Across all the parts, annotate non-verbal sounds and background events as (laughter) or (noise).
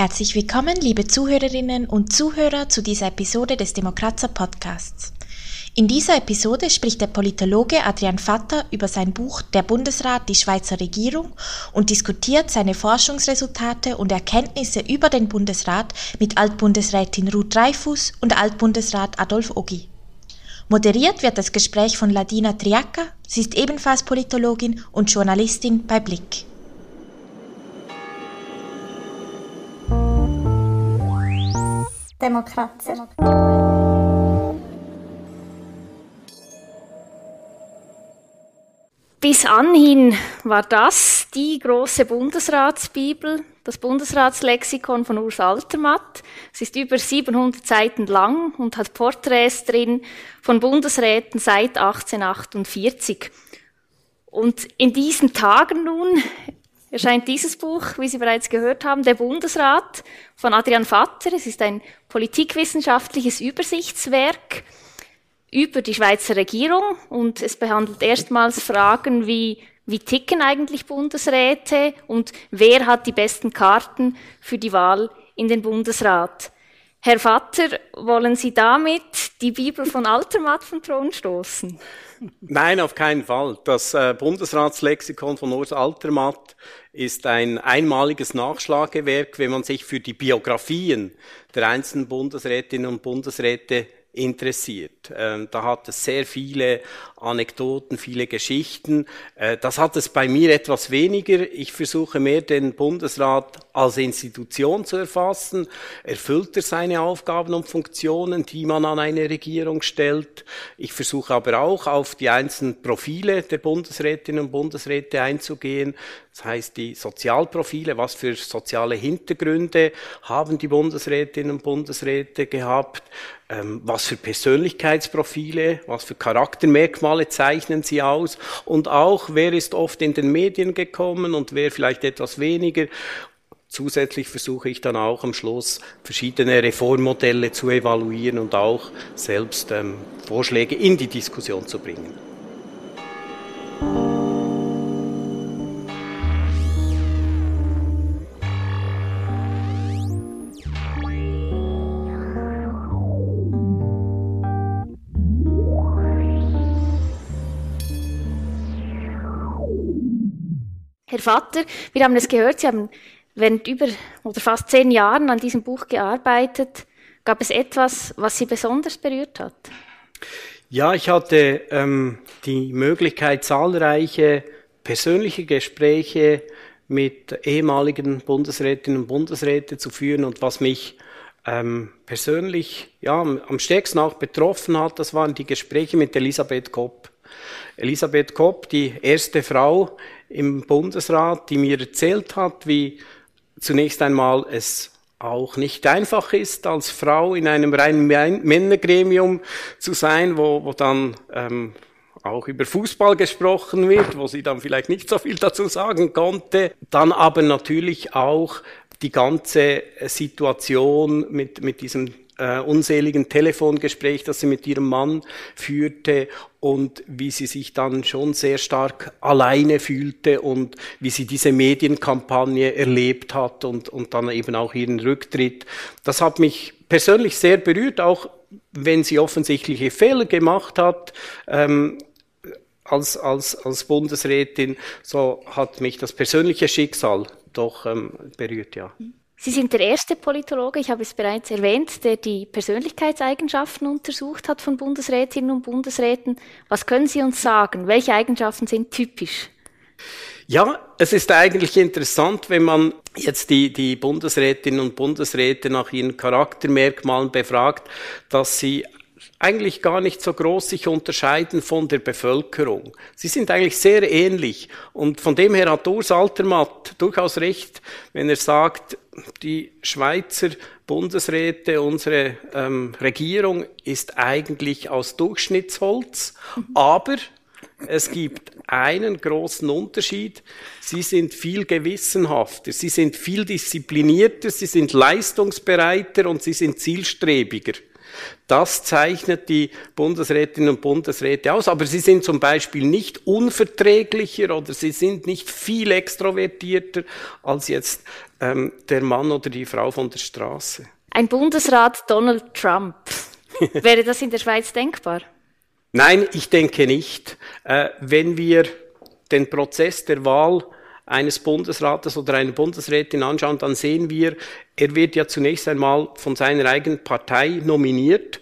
Herzlich willkommen, liebe Zuhörerinnen und Zuhörer, zu dieser Episode des Demokratzer Podcasts. In dieser Episode spricht der Politologe Adrian Vatter über sein Buch Der Bundesrat, die Schweizer Regierung und diskutiert seine Forschungsresultate und Erkenntnisse über den Bundesrat mit Altbundesrätin Ruth Dreifuss und Altbundesrat Adolf Ogi. Moderiert wird das Gespräch von Ladina Triacca, sie ist ebenfalls Politologin und Journalistin bei Blick. Demokratie. Bis anhin war das die große Bundesratsbibel, das Bundesratslexikon von Urs Altermatt. Es ist über 700 Seiten lang und hat Porträts drin von Bundesräten seit 1848. Und in diesen Tagen nun erscheint dieses Buch, wie Sie bereits gehört haben, Der Bundesrat von Adrian Vatter. Es ist ein politikwissenschaftliches Übersichtswerk über die Schweizer Regierung und es behandelt erstmals Fragen wie, wie ticken eigentlich Bundesräte und wer hat die besten Karten für die Wahl in den Bundesrat. Herr Vatter, wollen Sie damit die Bibel von Altermatt vom Thron stoßen? Nein, auf keinen Fall. Das äh, Bundesratslexikon von Urs Altermatt ist ein einmaliges Nachschlagewerk, wenn man sich für die Biografien der einzelnen Bundesrätinnen und Bundesräte interessiert. Ähm, da hat es sehr viele Anekdoten, viele Geschichten. Äh, das hat es bei mir etwas weniger. Ich versuche mehr den Bundesrat als Institution zu erfassen. Erfüllt er seine Aufgaben und Funktionen, die man an eine Regierung stellt? Ich versuche aber auch auf die einzelnen Profile der Bundesrätinnen und Bundesräte einzugehen. Das heißt, die Sozialprofile, was für soziale Hintergründe haben die Bundesrätinnen und Bundesräte gehabt? Ähm, was für Persönlichkeitsprofile, was für Charaktermerkmale zeichnen sie aus und auch, wer ist oft in den Medien gekommen und wer vielleicht etwas weniger. Zusätzlich versuche ich dann auch am Schluss verschiedene Reformmodelle zu evaluieren und auch selbst ähm, Vorschläge in die Diskussion zu bringen. Herr Vater, wir haben es gehört, Sie haben während über oder fast zehn Jahren an diesem Buch gearbeitet. Gab es etwas, was Sie besonders berührt hat? Ja, ich hatte ähm, die Möglichkeit, zahlreiche persönliche Gespräche mit ehemaligen Bundesrätinnen und Bundesräten zu führen und was mich ähm, persönlich ja, am stärksten auch betroffen hat, das waren die Gespräche mit Elisabeth Kopp. Elisabeth Kopp, die erste Frau im Bundesrat, die mir erzählt hat, wie zunächst einmal es auch nicht einfach ist, als Frau in einem reinen Männergremium zu sein, wo, wo dann ähm, auch über Fußball gesprochen wird, wo sie dann vielleicht nicht so viel dazu sagen konnte. Dann aber natürlich auch die ganze Situation mit, mit diesem äh, unseligen Telefongespräch, das sie mit ihrem Mann führte und wie sie sich dann schon sehr stark alleine fühlte und wie sie diese Medienkampagne erlebt hat und, und dann eben auch ihren Rücktritt. Das hat mich persönlich sehr berührt, auch wenn sie offensichtliche Fehler gemacht hat. Ähm, als, als, als Bundesrätin, so hat mich das persönliche Schicksal doch ähm, berührt, ja. Sie sind der erste Politologe, ich habe es bereits erwähnt, der die Persönlichkeitseigenschaften untersucht hat von Bundesrätinnen und Bundesräten. Was können Sie uns sagen? Welche Eigenschaften sind typisch? Ja, es ist eigentlich interessant, wenn man jetzt die, die Bundesrätinnen und Bundesräte nach ihren Charaktermerkmalen befragt, dass sie eigentlich gar nicht so groß sich unterscheiden von der Bevölkerung. Sie sind eigentlich sehr ähnlich. Und von dem her hat Urs Altermatt durchaus recht, wenn er sagt, die Schweizer Bundesräte, unsere ähm, Regierung ist eigentlich aus Durchschnittsholz, aber es gibt einen großen Unterschied. Sie sind viel gewissenhafter, sie sind viel disziplinierter, sie sind leistungsbereiter und sie sind zielstrebiger. Das zeichnet die Bundesrätinnen und Bundesräte aus. Aber sie sind zum Beispiel nicht unverträglicher oder sie sind nicht viel extrovertierter als jetzt ähm, der Mann oder die Frau von der Straße. Ein Bundesrat Donald Trump. (laughs) Wäre das in der Schweiz denkbar? Nein, ich denke nicht. Äh, wenn wir den Prozess der Wahl eines Bundesrates oder einer Bundesrätin anschauen, dann sehen wir, er wird ja zunächst einmal von seiner eigenen Partei nominiert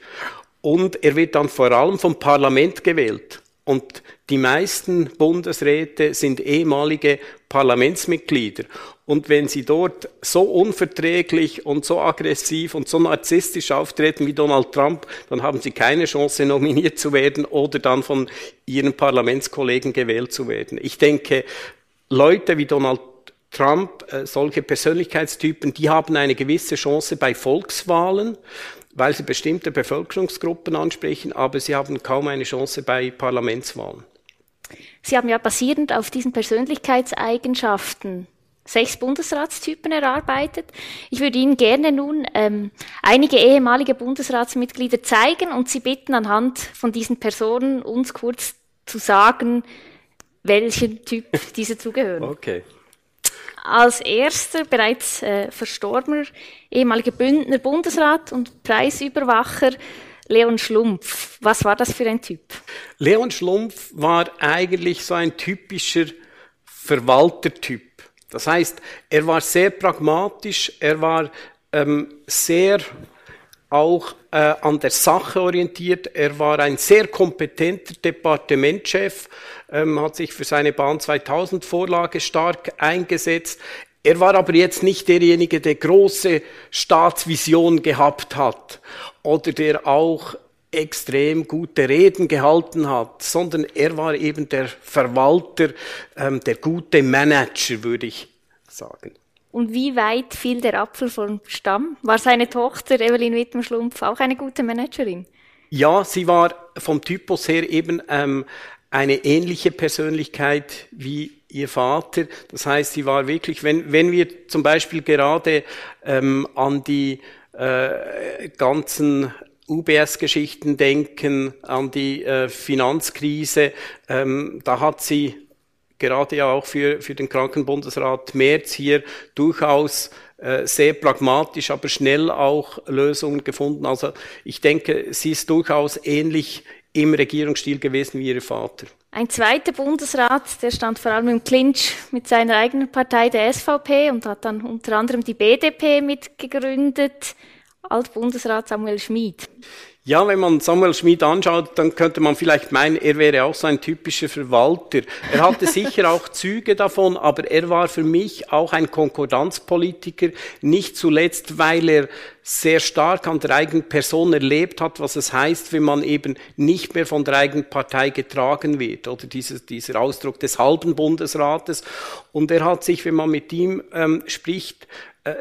und er wird dann vor allem vom Parlament gewählt. Und die meisten Bundesräte sind ehemalige Parlamentsmitglieder. Und wenn sie dort so unverträglich und so aggressiv und so narzisstisch auftreten wie Donald Trump, dann haben sie keine Chance, nominiert zu werden oder dann von ihren Parlamentskollegen gewählt zu werden. Ich denke, Leute wie Donald Trump, äh, solche Persönlichkeitstypen, die haben eine gewisse Chance bei Volkswahlen, weil sie bestimmte Bevölkerungsgruppen ansprechen, aber sie haben kaum eine Chance bei Parlamentswahlen. Sie haben ja basierend auf diesen Persönlichkeitseigenschaften sechs Bundesratstypen erarbeitet. Ich würde Ihnen gerne nun ähm, einige ehemalige Bundesratsmitglieder zeigen und Sie bitten, anhand von diesen Personen uns kurz zu sagen, welchen Typ (laughs) diese zugehören. Okay. Als erster bereits äh, verstorbener ehemaliger Bündner Bundesrat und Preisüberwacher Leon Schlumpf. Was war das für ein Typ? Leon Schlumpf war eigentlich so ein typischer Verwaltertyp. Das heißt, er war sehr pragmatisch, er war ähm, sehr auch äh, an der Sache orientiert. Er war ein sehr kompetenter Departementschef, ähm, hat sich für seine Bahn 2000 Vorlage stark eingesetzt. Er war aber jetzt nicht derjenige, der große Staatsvision gehabt hat oder der auch extrem gute Reden gehalten hat, sondern er war eben der Verwalter, ähm, der gute Manager, würde ich sagen. Und wie weit fiel der Apfel vom Stamm? War seine Tochter Evelyn Wittenschlumpf auch eine gute Managerin? Ja, sie war vom Typus her eben ähm, eine ähnliche Persönlichkeit wie ihr Vater. Das heißt, sie war wirklich, wenn, wenn wir zum Beispiel gerade ähm, an die äh, ganzen UBS-Geschichten denken, an die äh, Finanzkrise, ähm, da hat sie gerade ja auch für, für den Krankenbundesrat Merz hier durchaus äh, sehr pragmatisch, aber schnell auch Lösungen gefunden. Also ich denke, sie ist durchaus ähnlich im Regierungsstil gewesen wie ihr Vater. Ein zweiter Bundesrat, der stand vor allem im Clinch mit seiner eigenen Partei, der SVP, und hat dann unter anderem die BDP mitgegründet. Altbundesrat Samuel Schmid. Ja, wenn man Samuel Schmid anschaut, dann könnte man vielleicht meinen, er wäre auch so ein typischer Verwalter. Er hatte (laughs) sicher auch Züge davon, aber er war für mich auch ein Konkordanzpolitiker, nicht zuletzt, weil er sehr stark an der eigenen Person erlebt hat, was es heißt, wenn man eben nicht mehr von der eigenen Partei getragen wird, oder dieser, dieser Ausdruck des halben Bundesrates. Und er hat sich, wenn man mit ihm ähm, spricht,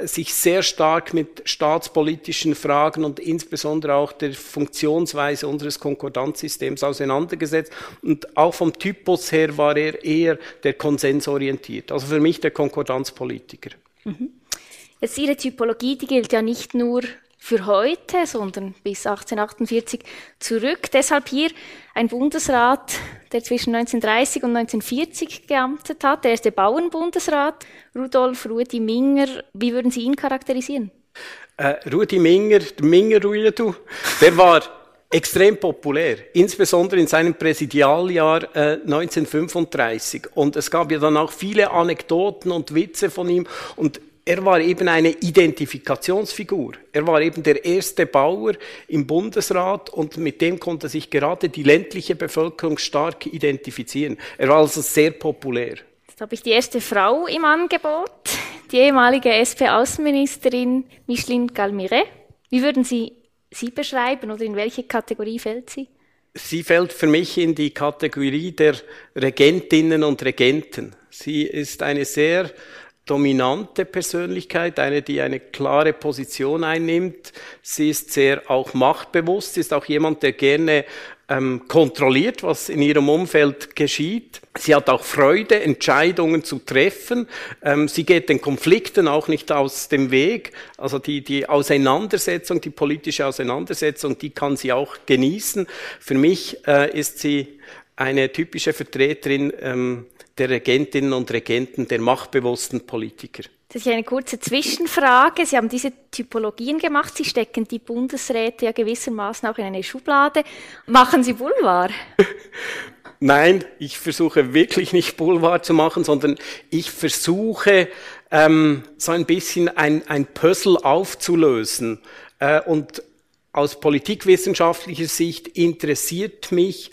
sich sehr stark mit staatspolitischen Fragen und insbesondere auch der Funktionsweise unseres Konkordanzsystems auseinandergesetzt. Und auch vom Typus her war er eher der konsensorientiert. Also für mich der Konkordanzpolitiker. Mhm. Jetzt Ihre Typologie, die gilt ja nicht nur für heute, sondern bis 1848 zurück. Deshalb hier ein Bundesrat, der zwischen 1930 und 1940 geamtet hat, der erste Bauernbundesrat, Rudolf Rudi Minger. Wie würden Sie ihn charakterisieren? Äh, Rudi Minger, der Minger Ruedu, der war extrem populär, insbesondere in seinem Präsidialjahr äh, 1935. Und es gab ja dann auch viele Anekdoten und Witze von ihm. Und er war eben eine Identifikationsfigur. Er war eben der erste Bauer im Bundesrat und mit dem konnte sich gerade die ländliche Bevölkerung stark identifizieren. Er war also sehr populär. Jetzt habe ich die erste Frau im Angebot, die ehemalige SP-Außenministerin Micheline Galmire. Wie würden Sie sie beschreiben oder in welche Kategorie fällt sie? Sie fällt für mich in die Kategorie der Regentinnen und Regenten. Sie ist eine sehr dominante Persönlichkeit, eine, die eine klare Position einnimmt. Sie ist sehr auch machtbewusst, sie ist auch jemand, der gerne ähm, kontrolliert, was in ihrem Umfeld geschieht. Sie hat auch Freude, Entscheidungen zu treffen. Ähm, sie geht den Konflikten auch nicht aus dem Weg. Also die, die Auseinandersetzung, die politische Auseinandersetzung, die kann sie auch genießen. Für mich äh, ist sie eine typische Vertreterin ähm, der Regentinnen und Regenten, der machtbewussten Politiker. Das ist eine kurze Zwischenfrage. Sie haben diese Typologien gemacht. Sie stecken die Bundesräte ja gewissermaßen auch in eine Schublade. Machen Sie Boulevard? (laughs) Nein, ich versuche wirklich nicht Boulevard zu machen, sondern ich versuche ähm, so ein bisschen ein, ein Puzzle aufzulösen. Äh, und aus politikwissenschaftlicher Sicht interessiert mich,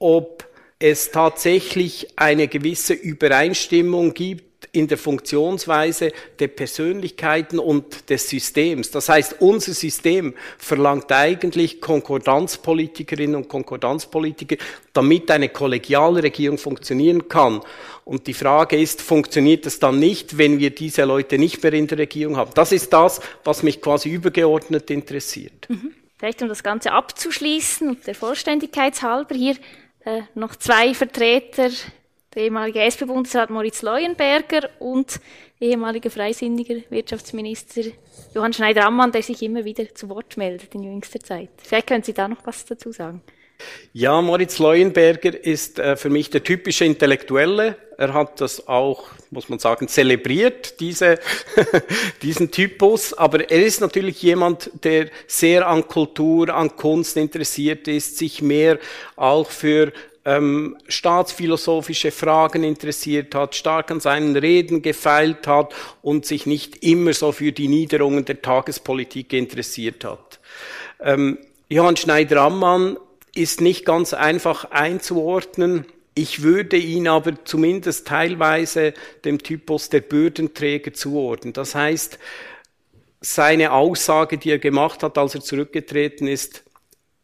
ob es tatsächlich eine gewisse Übereinstimmung gibt in der Funktionsweise der Persönlichkeiten und des Systems. Das heißt, unser System verlangt eigentlich Konkordanzpolitikerinnen und Konkordanzpolitiker, damit eine kollegiale Regierung funktionieren kann. Und die Frage ist, funktioniert es dann nicht, wenn wir diese Leute nicht mehr in der Regierung haben? Das ist das, was mich quasi übergeordnet interessiert. Mhm. Vielleicht um das Ganze abzuschließen der Vollständigkeit halber hier äh, noch zwei Vertreter der ehemalige SP-Bundesrat Moritz Leuenberger und ehemaliger freisinniger Wirtschaftsminister Johann Schneider-Ammann, der sich immer wieder zu Wort meldet in jüngster Zeit. Vielleicht können Sie da noch was dazu sagen. Ja, Moritz Leuenberger ist äh, für mich der typische Intellektuelle. Er hat das auch, muss man sagen, zelebriert, diese, (laughs) diesen Typus. Aber er ist natürlich jemand, der sehr an Kultur, an Kunst interessiert ist, sich mehr auch für ähm, staatsphilosophische Fragen interessiert hat, stark an seinen Reden gefeilt hat und sich nicht immer so für die Niederungen der Tagespolitik interessiert hat. Ähm, Johann Schneider-Ammann ist nicht ganz einfach einzuordnen. Ich würde ihn aber zumindest teilweise dem Typus der Bürdenträger zuordnen. Das heißt, seine Aussage, die er gemacht hat, als er zurückgetreten ist,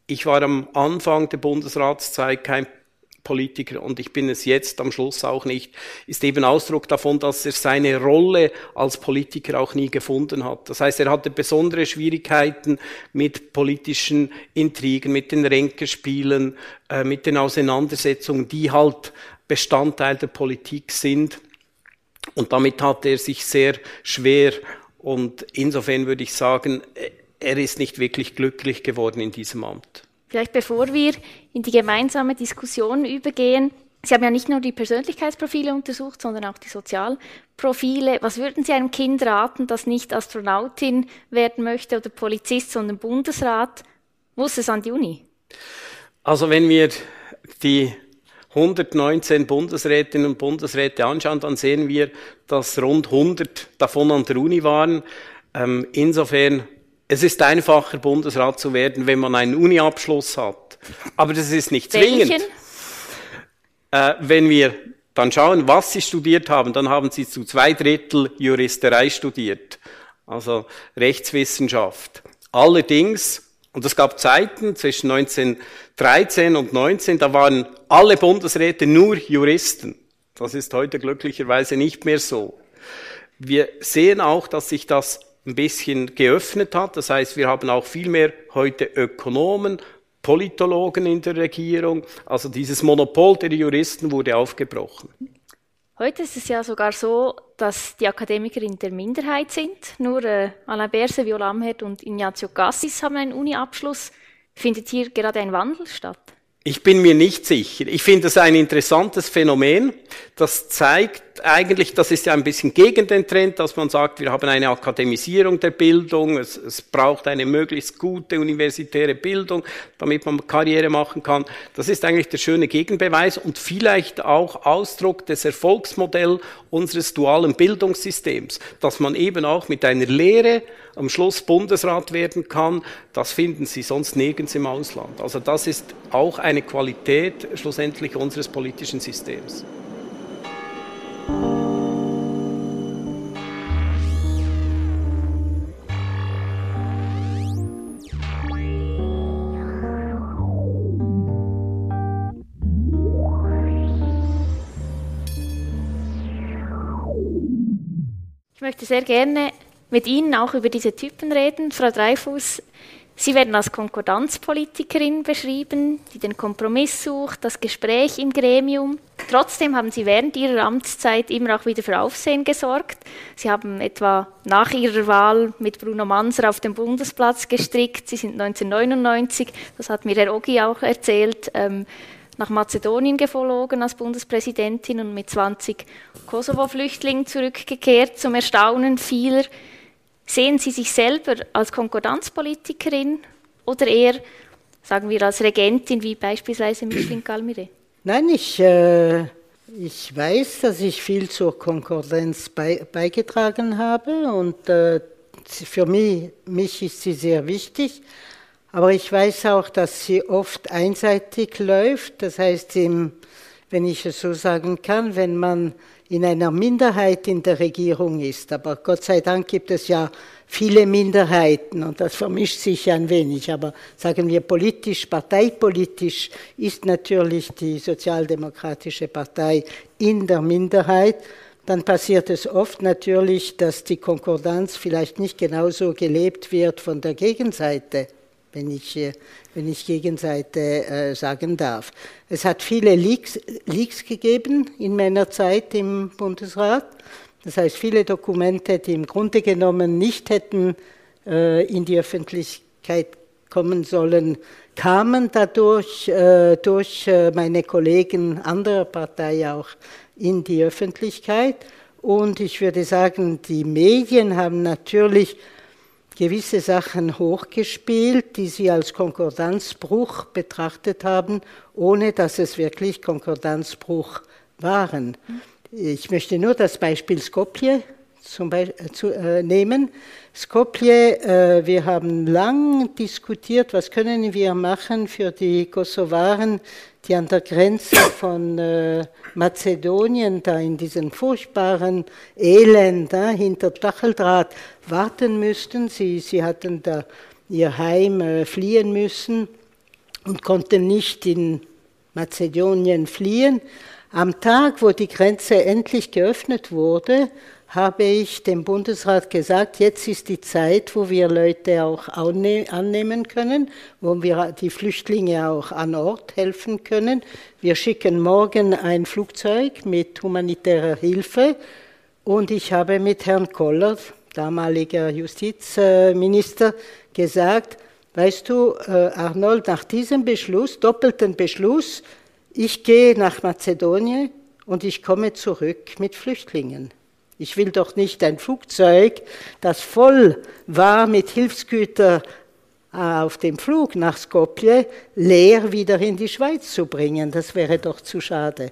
ich war am Anfang der Bundesratszeit kein Politiker und ich bin es jetzt am Schluss auch nicht, ist eben Ausdruck davon, dass er seine Rolle als Politiker auch nie gefunden hat. Das heißt, er hatte besondere Schwierigkeiten mit politischen Intrigen, mit den Ränkespielen, äh, mit den Auseinandersetzungen, die halt Bestandteil der Politik sind. Und damit hat er sich sehr schwer und insofern würde ich sagen, er ist nicht wirklich glücklich geworden in diesem Amt. Vielleicht bevor wir in die gemeinsame Diskussion übergehen, Sie haben ja nicht nur die Persönlichkeitsprofile untersucht, sondern auch die Sozialprofile. Was würden Sie einem Kind raten, das nicht Astronautin werden möchte oder Polizist, sondern Bundesrat? Muss es an die Uni? Also wenn wir die 119 Bundesrätinnen und Bundesräte anschauen, dann sehen wir, dass rund 100 davon an der Uni waren. Ähm, insofern es ist einfacher, Bundesrat zu werden, wenn man einen Uni-Abschluss hat. Aber das ist nicht zwingend. Äh, wenn wir dann schauen, was Sie studiert haben, dann haben Sie zu zwei Drittel Juristerei studiert, also Rechtswissenschaft. Allerdings, und es gab Zeiten zwischen 1913 und 19, da waren alle Bundesräte nur Juristen. Das ist heute glücklicherweise nicht mehr so. Wir sehen auch, dass sich das ein bisschen geöffnet hat. Das heißt, wir haben auch viel mehr heute Ökonomen, Politologen in der Regierung. Also dieses Monopol der Juristen wurde aufgebrochen. Heute ist es ja sogar so, dass die Akademiker in der Minderheit sind. Nur äh, Alain Berse, Viola Amherd und Ignazio Gassis haben einen Uni-Abschluss. Findet hier gerade ein Wandel statt? Ich bin mir nicht sicher. Ich finde es ein interessantes Phänomen. Das zeigt eigentlich, das ist ja ein bisschen gegen den Trend, dass man sagt, wir haben eine Akademisierung der Bildung, es, es braucht eine möglichst gute universitäre Bildung, damit man Karriere machen kann. Das ist eigentlich der schöne Gegenbeweis und vielleicht auch Ausdruck des Erfolgsmodells unseres dualen Bildungssystems, dass man eben auch mit einer Lehre am Schluss Bundesrat werden kann, das finden Sie sonst nirgends im Ausland. Also das ist auch eine Qualität schlussendlich unseres politischen Systems. Möchte sehr gerne mit Ihnen auch über diese Typen reden. Frau Dreifuß, Sie werden als Konkordanzpolitikerin beschrieben, die den Kompromiss sucht, das Gespräch im Gremium. Trotzdem haben Sie während Ihrer Amtszeit immer auch wieder für Aufsehen gesorgt. Sie haben etwa nach Ihrer Wahl mit Bruno Manser auf dem Bundesplatz gestrickt. Sie sind 1999, das hat mir Herr Ogi auch erzählt, ähm, nach Mazedonien geflogen als Bundespräsidentin und mit 20 Kosovo-Flüchtlingen zurückgekehrt, zum Erstaunen vieler. Sehen Sie sich selber als Konkordanzpolitikerin oder eher, sagen wir, als Regentin wie beispielsweise Micheline Calmire? Nein, ich, äh, ich weiß, dass ich viel zur Konkordanz bei, beigetragen habe und äh, für mich, mich ist sie sehr wichtig. Aber ich weiß auch, dass sie oft einseitig läuft. Das heißt, im, wenn ich es so sagen kann, wenn man in einer Minderheit in der Regierung ist. Aber Gott sei Dank gibt es ja viele Minderheiten und das vermischt sich ein wenig. Aber sagen wir politisch, parteipolitisch ist natürlich die Sozialdemokratische Partei in der Minderheit. Dann passiert es oft natürlich, dass die Konkordanz vielleicht nicht genauso gelebt wird von der Gegenseite wenn ich, äh, wenn ich Gegenseite äh, sagen darf. Es hat viele Leaks, Leaks gegeben in meiner Zeit im Bundesrat. Das heißt, viele Dokumente, die im Grunde genommen nicht hätten äh, in die Öffentlichkeit kommen sollen, kamen dadurch durch meine Kollegen anderer Partei auch in die Öffentlichkeit. Und ich würde sagen, die Medien haben natürlich gewisse Sachen hochgespielt, die sie als Konkordanzbruch betrachtet haben, ohne dass es wirklich Konkordanzbruch waren. Ich möchte nur das Beispiel Skopje zum Beispiel, äh, zu, äh, nehmen. Skopje, äh, wir haben lang diskutiert, was können wir machen für die Kosovaren, die an der Grenze von äh, Mazedonien, da in diesen furchtbaren Elend da, hinter Stacheldraht warten müssten. Sie, sie hatten da ihr Heim äh, fliehen müssen und konnten nicht in Mazedonien fliehen. Am Tag, wo die Grenze endlich geöffnet wurde, habe ich dem Bundesrat gesagt, jetzt ist die Zeit, wo wir Leute auch annehmen können, wo wir die Flüchtlinge auch an Ort helfen können. Wir schicken morgen ein Flugzeug mit humanitärer Hilfe und ich habe mit Herrn Koller, damaliger Justizminister, gesagt, weißt du, äh, Arnold, nach diesem Beschluss, doppelten Beschluss, ich gehe nach Mazedonien und ich komme zurück mit Flüchtlingen. Ich will doch nicht ein Flugzeug, das voll war mit Hilfsgütern äh, auf dem Flug nach Skopje, leer wieder in die Schweiz zu bringen. Das wäre doch zu schade.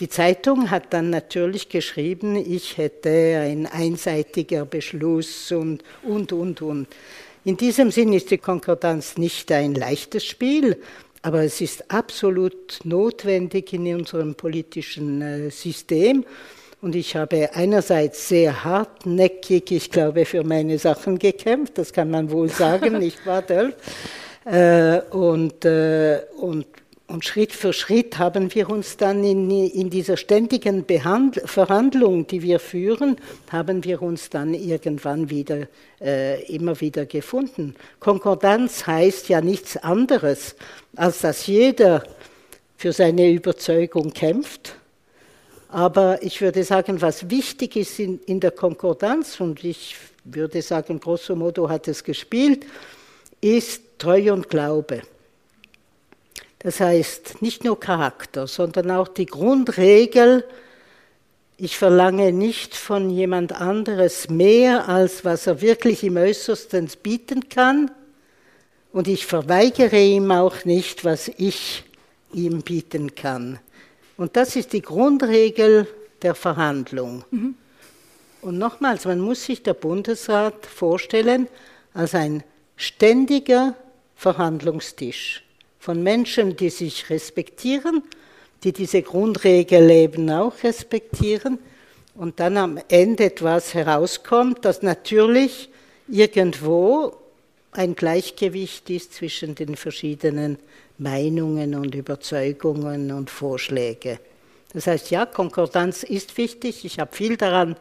Die Zeitung hat dann natürlich geschrieben, ich hätte ein einseitiger Beschluss und, und, und, und. In diesem Sinn ist die Konkordanz nicht ein leichtes Spiel, aber es ist absolut notwendig in unserem politischen äh, System. Und ich habe einerseits sehr hartnäckig, ich glaube, für meine Sachen gekämpft, das kann man wohl sagen, (laughs) nicht wahr, Dölf? Äh, und, äh, und, und Schritt für Schritt haben wir uns dann in, in dieser ständigen Behand Verhandlung, die wir führen, haben wir uns dann irgendwann wieder, äh, immer wieder gefunden. Konkordanz heißt ja nichts anderes, als dass jeder für seine Überzeugung kämpft aber ich würde sagen, was wichtig ist in, in der Konkordanz, und ich würde sagen, grosso modo hat es gespielt, ist Treue und Glaube. Das heißt, nicht nur Charakter, sondern auch die Grundregel, ich verlange nicht von jemand anderes mehr, als was er wirklich im Äußersten bieten kann. Und ich verweigere ihm auch nicht, was ich ihm bieten kann. Und das ist die Grundregel der Verhandlung. Mhm. Und nochmals, man muss sich der Bundesrat vorstellen als ein ständiger Verhandlungstisch von Menschen, die sich respektieren, die diese Grundregel eben auch respektieren und dann am Ende etwas herauskommt, das natürlich irgendwo ein Gleichgewicht ist zwischen den verschiedenen Meinungen und Überzeugungen und Vorschläge. Das heißt, ja, Konkordanz ist wichtig. Ich habe viel daran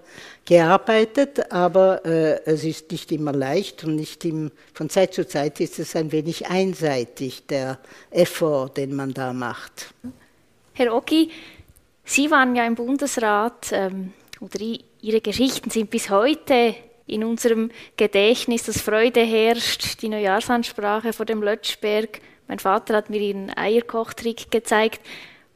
gearbeitet, aber äh, es ist nicht immer leicht und nicht im, von Zeit zu Zeit ist es ein wenig einseitig, der Effort, den man da macht. Herr Oggi, Sie waren ja im Bundesrat ähm, oder Ihre Geschichten sind bis heute in unserem Gedächtnis, dass Freude herrscht, die Neujahrsansprache vor dem Lötschberg. Mein Vater hat mir Ihren Eierkochtrick gezeigt.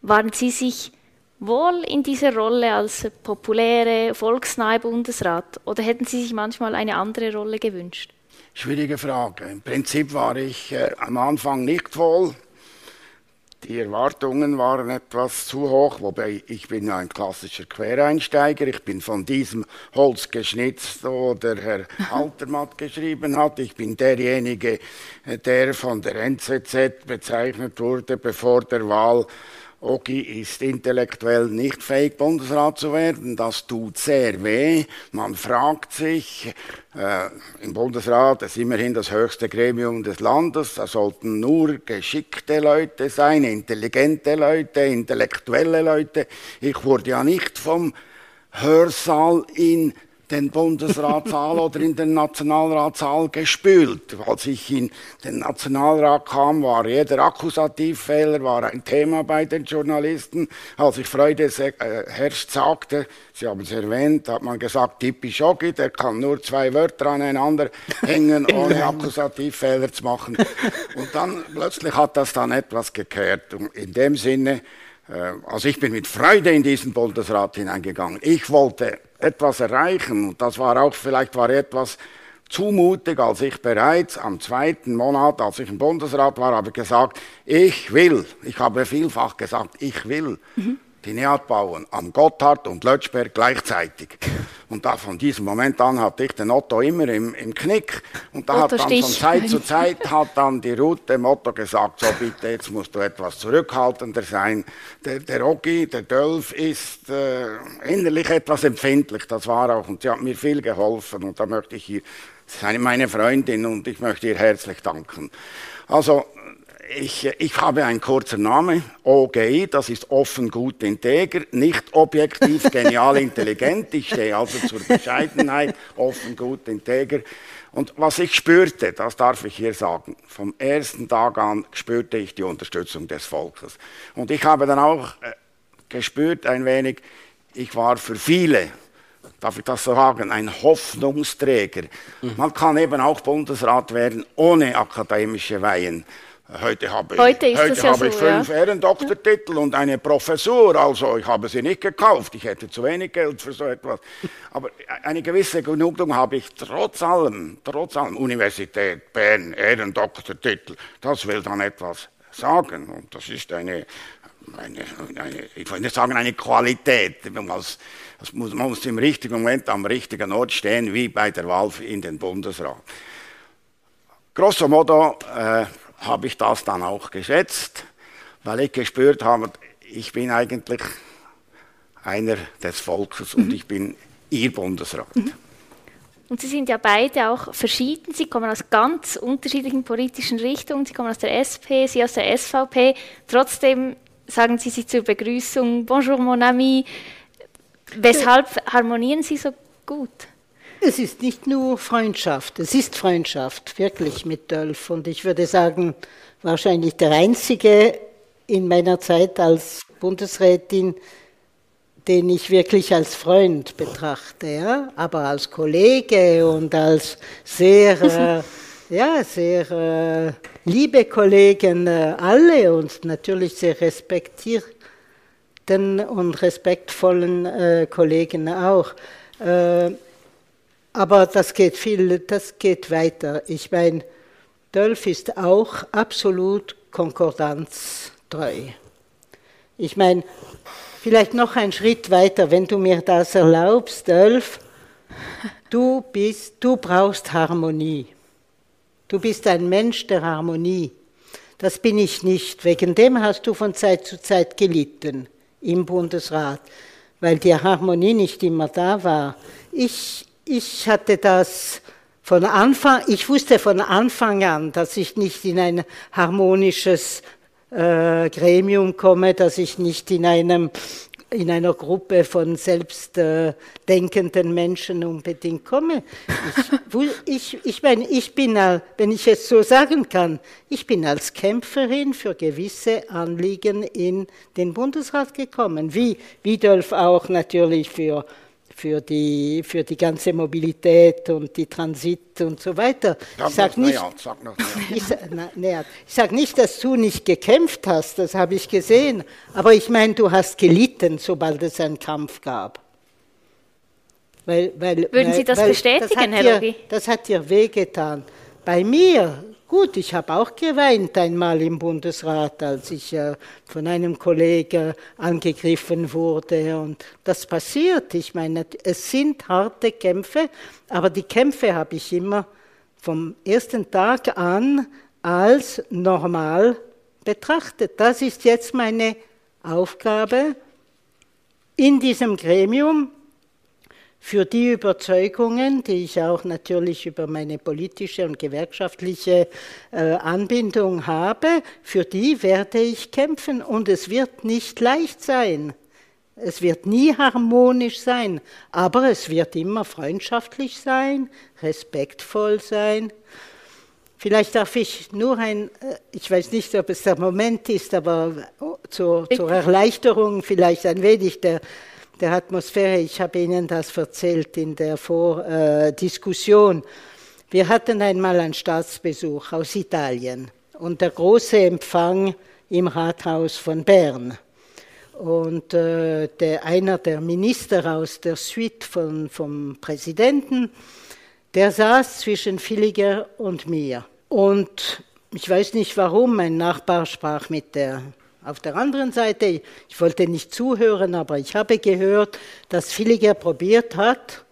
Waren Sie sich wohl in dieser Rolle als populäre, volksnahe Bundesrat oder hätten Sie sich manchmal eine andere Rolle gewünscht? Schwierige Frage. Im Prinzip war ich äh, am Anfang nicht wohl. Die Erwartungen waren etwas zu hoch, wobei ich bin ein klassischer Quereinsteiger. Ich bin von diesem Holz geschnitzt, wo der Herr (laughs) Altermatt geschrieben hat. Ich bin derjenige, der von der NZZ bezeichnet wurde, bevor der Wahl Ogi ist intellektuell nicht fähig, Bundesrat zu werden. Das tut sehr weh. Man fragt sich, äh, im Bundesrat ist immerhin das höchste Gremium des Landes, da sollten nur geschickte Leute sein, intelligente Leute, intellektuelle Leute. Ich wurde ja nicht vom Hörsaal in den Bundesratssaal oder in den Nationalratssaal gespült. Als ich in den Nationalrat kam, war jeder Akkusativfehler war ein Thema bei den Journalisten. Als ich Freude äh, herrscht sagte, Sie haben es erwähnt, hat man gesagt, typisch Ogi, der kann nur zwei Wörter aneinander hängen, (laughs) ohne Akkusativfehler zu machen. Und dann plötzlich hat das dann etwas gekehrt. Und in dem Sinne, äh, also ich bin mit Freude in diesen Bundesrat hineingegangen. Ich wollte etwas erreichen und das war auch, vielleicht war etwas zumutig, als ich bereits am zweiten Monat, als ich im Bundesrat war, habe gesagt, ich will, ich habe vielfach gesagt, ich will. Mhm die NEAT bauen, am Gotthard und Lötschberg gleichzeitig. Und da von diesem Moment an hatte ich den Otto immer im, im Knick. Und da Otto hat dann von Zeit zu Zeit hat dann die Route Motto gesagt, so bitte, jetzt musst du etwas zurückhaltender sein. Der, der Ogi, der Dölf ist äh, innerlich etwas empfindlich, das war auch, und sie hat mir viel geholfen. Und da möchte ich ihr, sie ist meine Freundin und ich möchte ihr herzlich danken. Also ich, ich habe einen kurzen Namen, OGI, das ist offen, gut, integer, nicht objektiv, (laughs) genial, intelligent. Ich stehe also zur Bescheidenheit, offen, gut, integer. Und was ich spürte, das darf ich hier sagen, vom ersten Tag an spürte ich die Unterstützung des Volkes. Und ich habe dann auch äh, gespürt ein wenig, ich war für viele, darf ich das so sagen, ein Hoffnungsträger. Mhm. Man kann eben auch Bundesrat werden ohne akademische Weihen. Heute habe heute ich, heute habe ja ich fünf ja. Ehrendoktortitel und eine Professur, also ich habe sie nicht gekauft, ich hätte zu wenig Geld für so etwas. Aber eine gewisse Genugtuung habe ich trotz allem, trotz allem, Universität Bern, Ehrendoktortitel, das will dann etwas sagen und das ist eine, eine, eine ich will nicht sagen eine Qualität, man muss, man muss im richtigen Moment am richtigen Ort stehen, wie bei der Wahl in den Bundesrat. Grosso modo, äh, habe ich das dann auch geschätzt, weil ich gespürt habe, ich bin eigentlich einer des Volkes und mhm. ich bin Ihr Bundesrat. Mhm. Und Sie sind ja beide auch verschieden. Sie kommen aus ganz unterschiedlichen politischen Richtungen. Sie kommen aus der SP, Sie aus der SVP. Trotzdem sagen Sie sich zur Begrüßung Bonjour mon ami. Weshalb harmonieren Sie so gut? Es ist nicht nur Freundschaft, es ist Freundschaft, wirklich mit Dölf. Und ich würde sagen, wahrscheinlich der einzige in meiner Zeit als Bundesrätin, den ich wirklich als Freund betrachte, ja? aber als Kollege und als sehr, äh, (laughs) ja, sehr äh, liebe Kollegen, äh, alle und natürlich sehr respektierten und respektvollen äh, Kollegen auch. Aber das geht viel, das geht weiter. Ich meine, Dölf ist auch absolut konkordanztreu. Ich meine, vielleicht noch einen Schritt weiter, wenn du mir das erlaubst, Dölf. Du bist, du brauchst Harmonie. Du bist ein Mensch der Harmonie. Das bin ich nicht. Wegen dem hast du von Zeit zu Zeit gelitten im Bundesrat, weil die Harmonie nicht immer da war. Ich ich hatte das von Anfang, ich wusste von Anfang an, dass ich nicht in ein harmonisches äh, Gremium komme, dass ich nicht in einem in einer Gruppe von selbstdenkenden Menschen unbedingt komme. Ich, (laughs) ich, ich meine, ich bin, wenn ich es so sagen kann, ich bin als Kämpferin für gewisse Anliegen in den Bundesrat gekommen, wie Wiedolf auch natürlich für für die, für die ganze Mobilität und die Transit und so weiter. Sag ich sage nicht, sag (laughs) ich, ich sag nicht, dass du nicht gekämpft hast, das habe ich gesehen, aber ich meine, du hast gelitten, sobald es einen Kampf gab. Weil, weil, Würden Sie das bestätigen, das Herr Logi? Das hat dir wehgetan. Bei mir Gut, ich habe auch geweint einmal im Bundesrat, als ich äh, von einem Kollegen angegriffen wurde. Und das passiert. Ich meine, es sind harte Kämpfe, aber die Kämpfe habe ich immer vom ersten Tag an als normal betrachtet. Das ist jetzt meine Aufgabe in diesem Gremium für die Überzeugungen, die ich auch natürlich über meine politische und gewerkschaftliche äh, Anbindung habe, für die werde ich kämpfen und es wird nicht leicht sein. Es wird nie harmonisch sein, aber es wird immer freundschaftlich sein, respektvoll sein. Vielleicht darf ich nur ein, äh, ich weiß nicht, ob es der Moment ist, aber oh, zur, zur Erleichterung vielleicht ein wenig der der Atmosphäre. Ich habe Ihnen das erzählt in der Vordiskussion. Wir hatten einmal einen Staatsbesuch aus Italien und der große Empfang im Rathaus von Bern. Und äh, der, einer der Minister aus der Suite von, vom Präsidenten, der saß zwischen Villiger und mir. Und ich weiß nicht warum, mein Nachbar sprach mit der auf der anderen Seite, ich wollte nicht zuhören, aber ich habe gehört, dass Villiger probiert hat,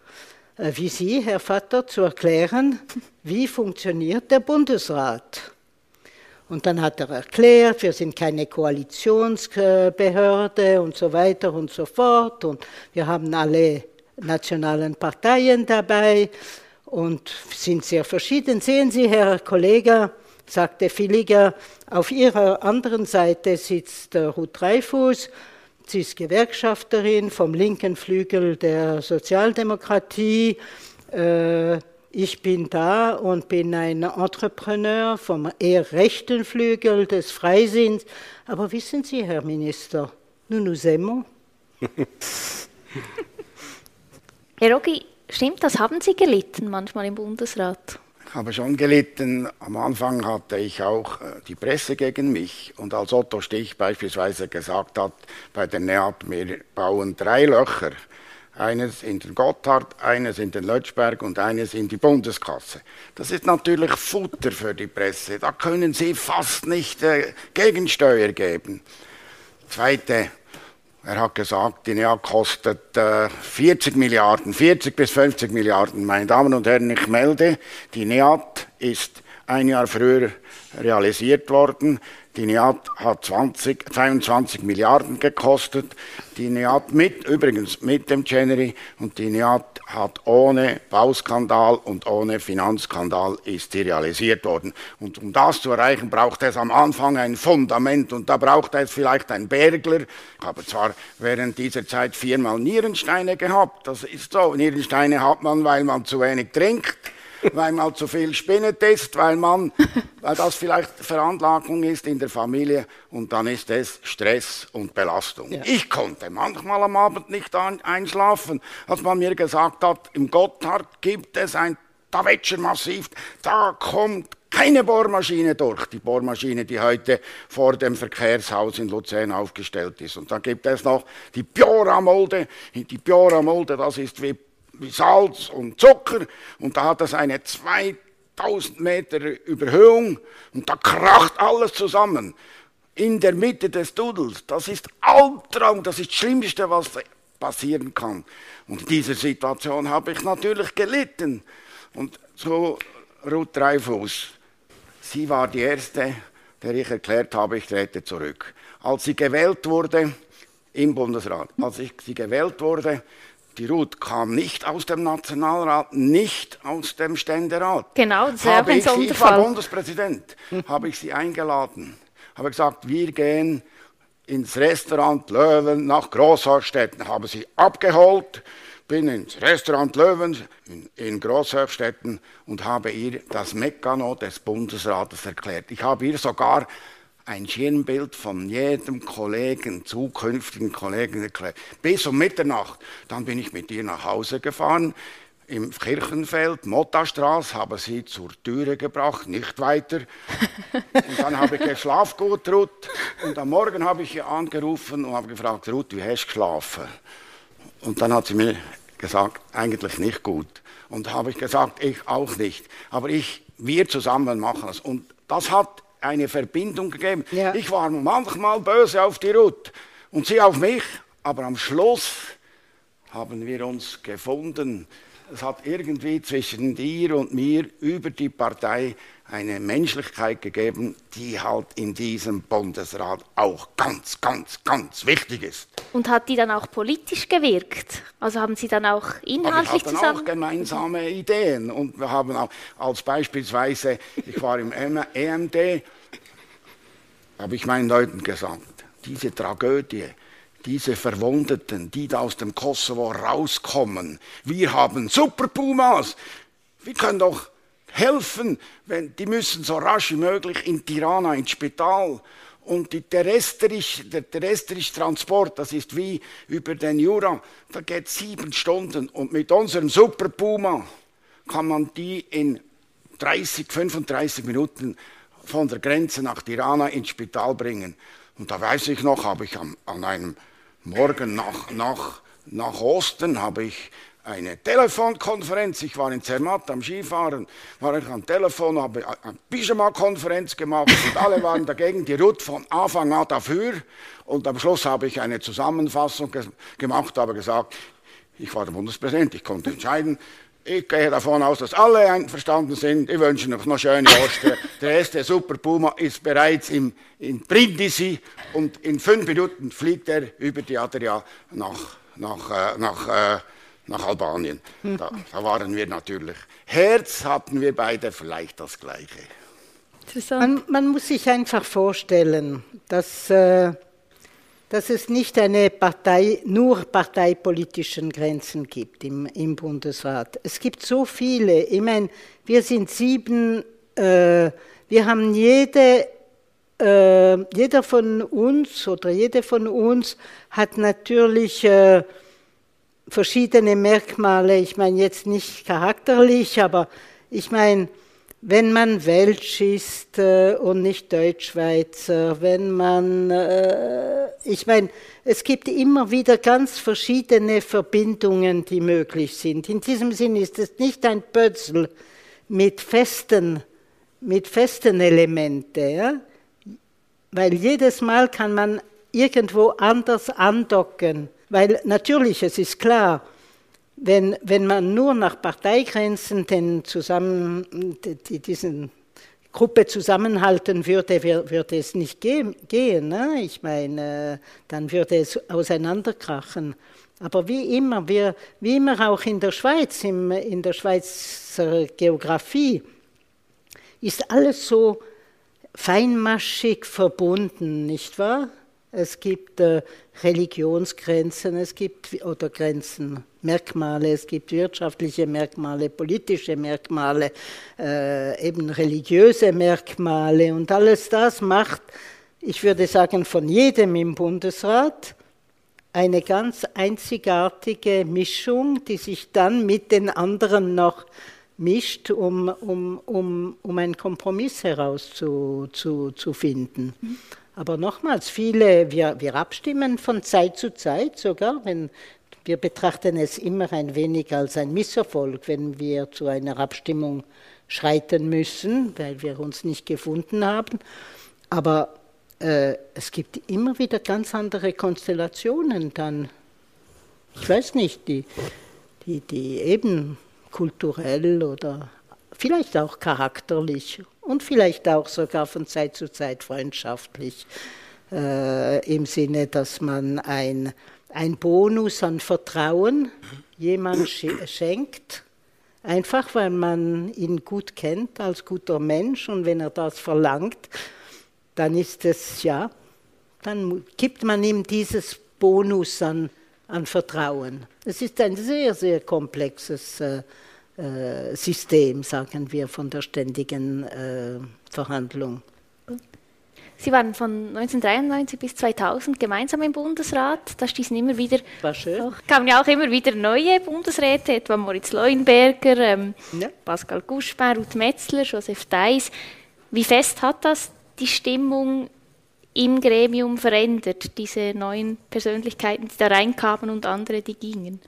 äh, wie Sie, Herr Vater, zu erklären, (laughs) wie funktioniert der Bundesrat. Und dann hat er erklärt, wir sind keine Koalitionsbehörde und so weiter und so fort. Und wir haben alle nationalen Parteien dabei und sind sehr verschieden. Sehen Sie, Herr Kollege, sagte Villiger, auf ihrer anderen Seite sitzt Ruth Dreifuß, sie ist Gewerkschafterin vom linken Flügel der Sozialdemokratie. Äh, ich bin da und bin ein Entrepreneur vom eher rechten Flügel des Freisinns. Aber wissen Sie, Herr Minister, nous nous aimons. (laughs) Herr Rogi, stimmt das? Haben Sie gelitten manchmal im Bundesrat? Habe schon gelitten. Am Anfang hatte ich auch äh, die Presse gegen mich. Und als Otto Stich beispielsweise gesagt hat, bei der NEAT, wir bauen drei Löcher. Eines in den Gotthard, eines in den Lötschberg und eines in die Bundeskasse. Das ist natürlich Futter für die Presse. Da können Sie fast nicht äh, Gegensteuer geben. Zweite er hat gesagt, die NEA kostet äh, 40 Milliarden, 40 bis 50 Milliarden. Meine Damen und Herren, ich melde, die NEAT ist ein Jahr früher realisiert worden. Die NEAT hat 20, 22 Milliarden gekostet. Die NEAT mit, übrigens mit dem Chenery und die NEAT hat ohne Bauskandal und ohne Finanzskandal ist sie realisiert worden. Und um das zu erreichen, braucht es am Anfang ein Fundament und da braucht es vielleicht ein Bergler. Ich habe zwar während dieser Zeit viermal Nierensteine gehabt, das ist so. Nierensteine hat man, weil man zu wenig trinkt weil man zu viel Spinnet isst, weil man, weil das vielleicht Veranlagung ist in der Familie und dann ist es Stress und Belastung. Ja. Ich konnte manchmal am Abend nicht einschlafen, als man mir gesagt hat, im Gotthard gibt es ein Tavetscher Massiv, da kommt keine Bohrmaschine durch, die Bohrmaschine, die heute vor dem Verkehrshaus in Luzern aufgestellt ist. Und dann gibt es noch die Biora-Molde. Die Biora-Molde, das ist wie wie Salz und Zucker und da hat das eine 2000 Meter Überhöhung und da kracht alles zusammen. In der Mitte des Dudels. Das ist Albtraum, das ist das Schlimmste, was passieren kann. Und in dieser Situation habe ich natürlich gelitten. Und so Ruth Dreifuß, sie war die Erste, der ich erklärt habe, ich trete zurück. Als sie gewählt wurde im Bundesrat, als ich sie gewählt wurde, die Ruth kam nicht aus dem Nationalrat, nicht aus dem Ständerat. Genau, das habe ich, sie, ich war Bundespräsident, habe ich sie eingeladen, habe gesagt, wir gehen ins Restaurant Löwen nach Großhorstetten, habe sie abgeholt, bin ins Restaurant Löwen in, in Großhorstetten und habe ihr das Mekano des Bundesrates erklärt. Ich habe ihr sogar ein Schirmbild von jedem Kollegen, zukünftigen Kollegen erklärt. Bis um Mitternacht. Dann bin ich mit ihr nach Hause gefahren im Kirchenfeld, Mottastraße, habe sie zur Türe gebracht, nicht weiter. Und dann habe ich geschlafen gut, Ruth. Und am Morgen habe ich ihr angerufen und habe gefragt, Ruth, wie hast du geschlafen? Und dann hat sie mir gesagt, eigentlich nicht gut. Und habe ich gesagt, ich auch nicht. Aber ich, wir zusammen machen es. Und das hat eine Verbindung gegeben. Ja. Ich war manchmal böse auf die Ruth und sie auf mich, aber am Schluss haben wir uns gefunden es hat irgendwie zwischen dir und mir über die Partei eine Menschlichkeit gegeben, die halt in diesem Bundesrat auch ganz, ganz, ganz wichtig ist. Und hat die dann auch politisch gewirkt? Also haben Sie dann auch inhaltlich Aber wir hatten auch gemeinsame Ideen und wir haben auch als beispielsweise, ich war im EMD, habe ich meinen Leuten gesagt, diese Tragödie, diese Verwundeten, die da aus dem Kosovo rauskommen. Wir haben Super Pumas. Wir können doch helfen, wenn, die müssen so rasch wie möglich in Tirana ins Spital. Und terrestrisch, der terrestrische Transport, das ist wie über den Jura, da geht sieben Stunden. Und mit unserem Super Puma kann man die in 30, 35 Minuten von der Grenze nach Tirana ins Spital bringen. Und da weiß ich noch, habe ich an, an einem Morgen nach, nach, nach Osten habe ich eine Telefonkonferenz. Ich war in Zermatt am Skifahren, war ich am Telefon, habe eine Pyjama-Konferenz gemacht und alle waren dagegen. Die Ruth von Anfang an dafür. Und am Schluss habe ich eine Zusammenfassung ge gemacht, habe gesagt, ich war der Bundespräsident, ich konnte entscheiden, ich gehe davon aus, dass alle einverstanden sind. Ich wünsche euch noch schöne Ostern. Der erste Super Puma ist bereits im, in Brindisi und in fünf Minuten fliegt er über die Adria nach, nach, äh, nach, äh, nach Albanien. Da, da, waren wir natürlich. Herz hatten wir beide vielleicht das Gleiche. Man, man muss sich einfach vorstellen, dass. Äh dass es nicht eine Partei, nur parteipolitischen Grenzen gibt im, im Bundesrat. Es gibt so viele. Ich meine, wir sind sieben, äh, wir haben jede, äh, jeder von uns oder jede von uns hat natürlich äh, verschiedene Merkmale. Ich meine jetzt nicht charakterlich, aber ich meine, wenn man Welsch ist äh, und nicht Deutschschweizer, wenn man, äh, ich meine, es gibt immer wieder ganz verschiedene Verbindungen, die möglich sind. In diesem Sinn ist es nicht ein Pötzl mit festen, mit festen Elementen, ja? weil jedes Mal kann man irgendwo anders andocken, weil natürlich, es ist klar, wenn, wenn man nur nach Parteigrenzen den zusammen, die, diesen Gruppe zusammenhalten würde, würde es nicht gehen. Ne? Ich meine, dann würde es auseinanderkrachen. Aber wie immer, wir, wie immer auch in der Schweiz, im, in der Schweizer Geografie, ist alles so feinmaschig verbunden, nicht wahr? Es gibt äh, Religionsgrenzen, es gibt oder Grenzen, Merkmale, es gibt wirtschaftliche Merkmale, politische Merkmale, äh, eben religiöse Merkmale und alles das macht, ich würde sagen, von jedem im Bundesrat eine ganz einzigartige Mischung, die sich dann mit den anderen noch mischt, um, um, um, um einen Kompromiss herauszufinden. Zu, zu. Mhm. Aber nochmals, viele, wir, wir abstimmen von Zeit zu Zeit sogar, wenn wir betrachten es immer ein wenig als ein Misserfolg, wenn wir zu einer Abstimmung schreiten müssen, weil wir uns nicht gefunden haben. Aber äh, es gibt immer wieder ganz andere Konstellationen dann. Ich weiß nicht, die, die, die eben kulturell oder vielleicht auch charakterlich und vielleicht auch sogar von Zeit zu Zeit freundschaftlich, äh, im Sinne, dass man ein, ein Bonus an Vertrauen jemand schenkt, einfach weil man ihn gut kennt als guter Mensch und wenn er das verlangt, dann ist es ja, dann gibt man ihm dieses Bonus an, an Vertrauen. Es ist ein sehr, sehr komplexes äh, System, sagen wir, von der ständigen äh, Verhandlung. Sie waren von 1993 bis 2000 gemeinsam im Bundesrat. Da stießen immer wieder, War schön. Auch, kamen ja auch immer wieder neue Bundesräte, etwa Moritz Leuenberger, ähm, Ja. Pascal Guschmann, Ruth Metzler, Joseph Deiss. Wie fest hat das die Stimmung im Gremium verändert, diese neuen Persönlichkeiten, die da reinkamen und andere, die gingen?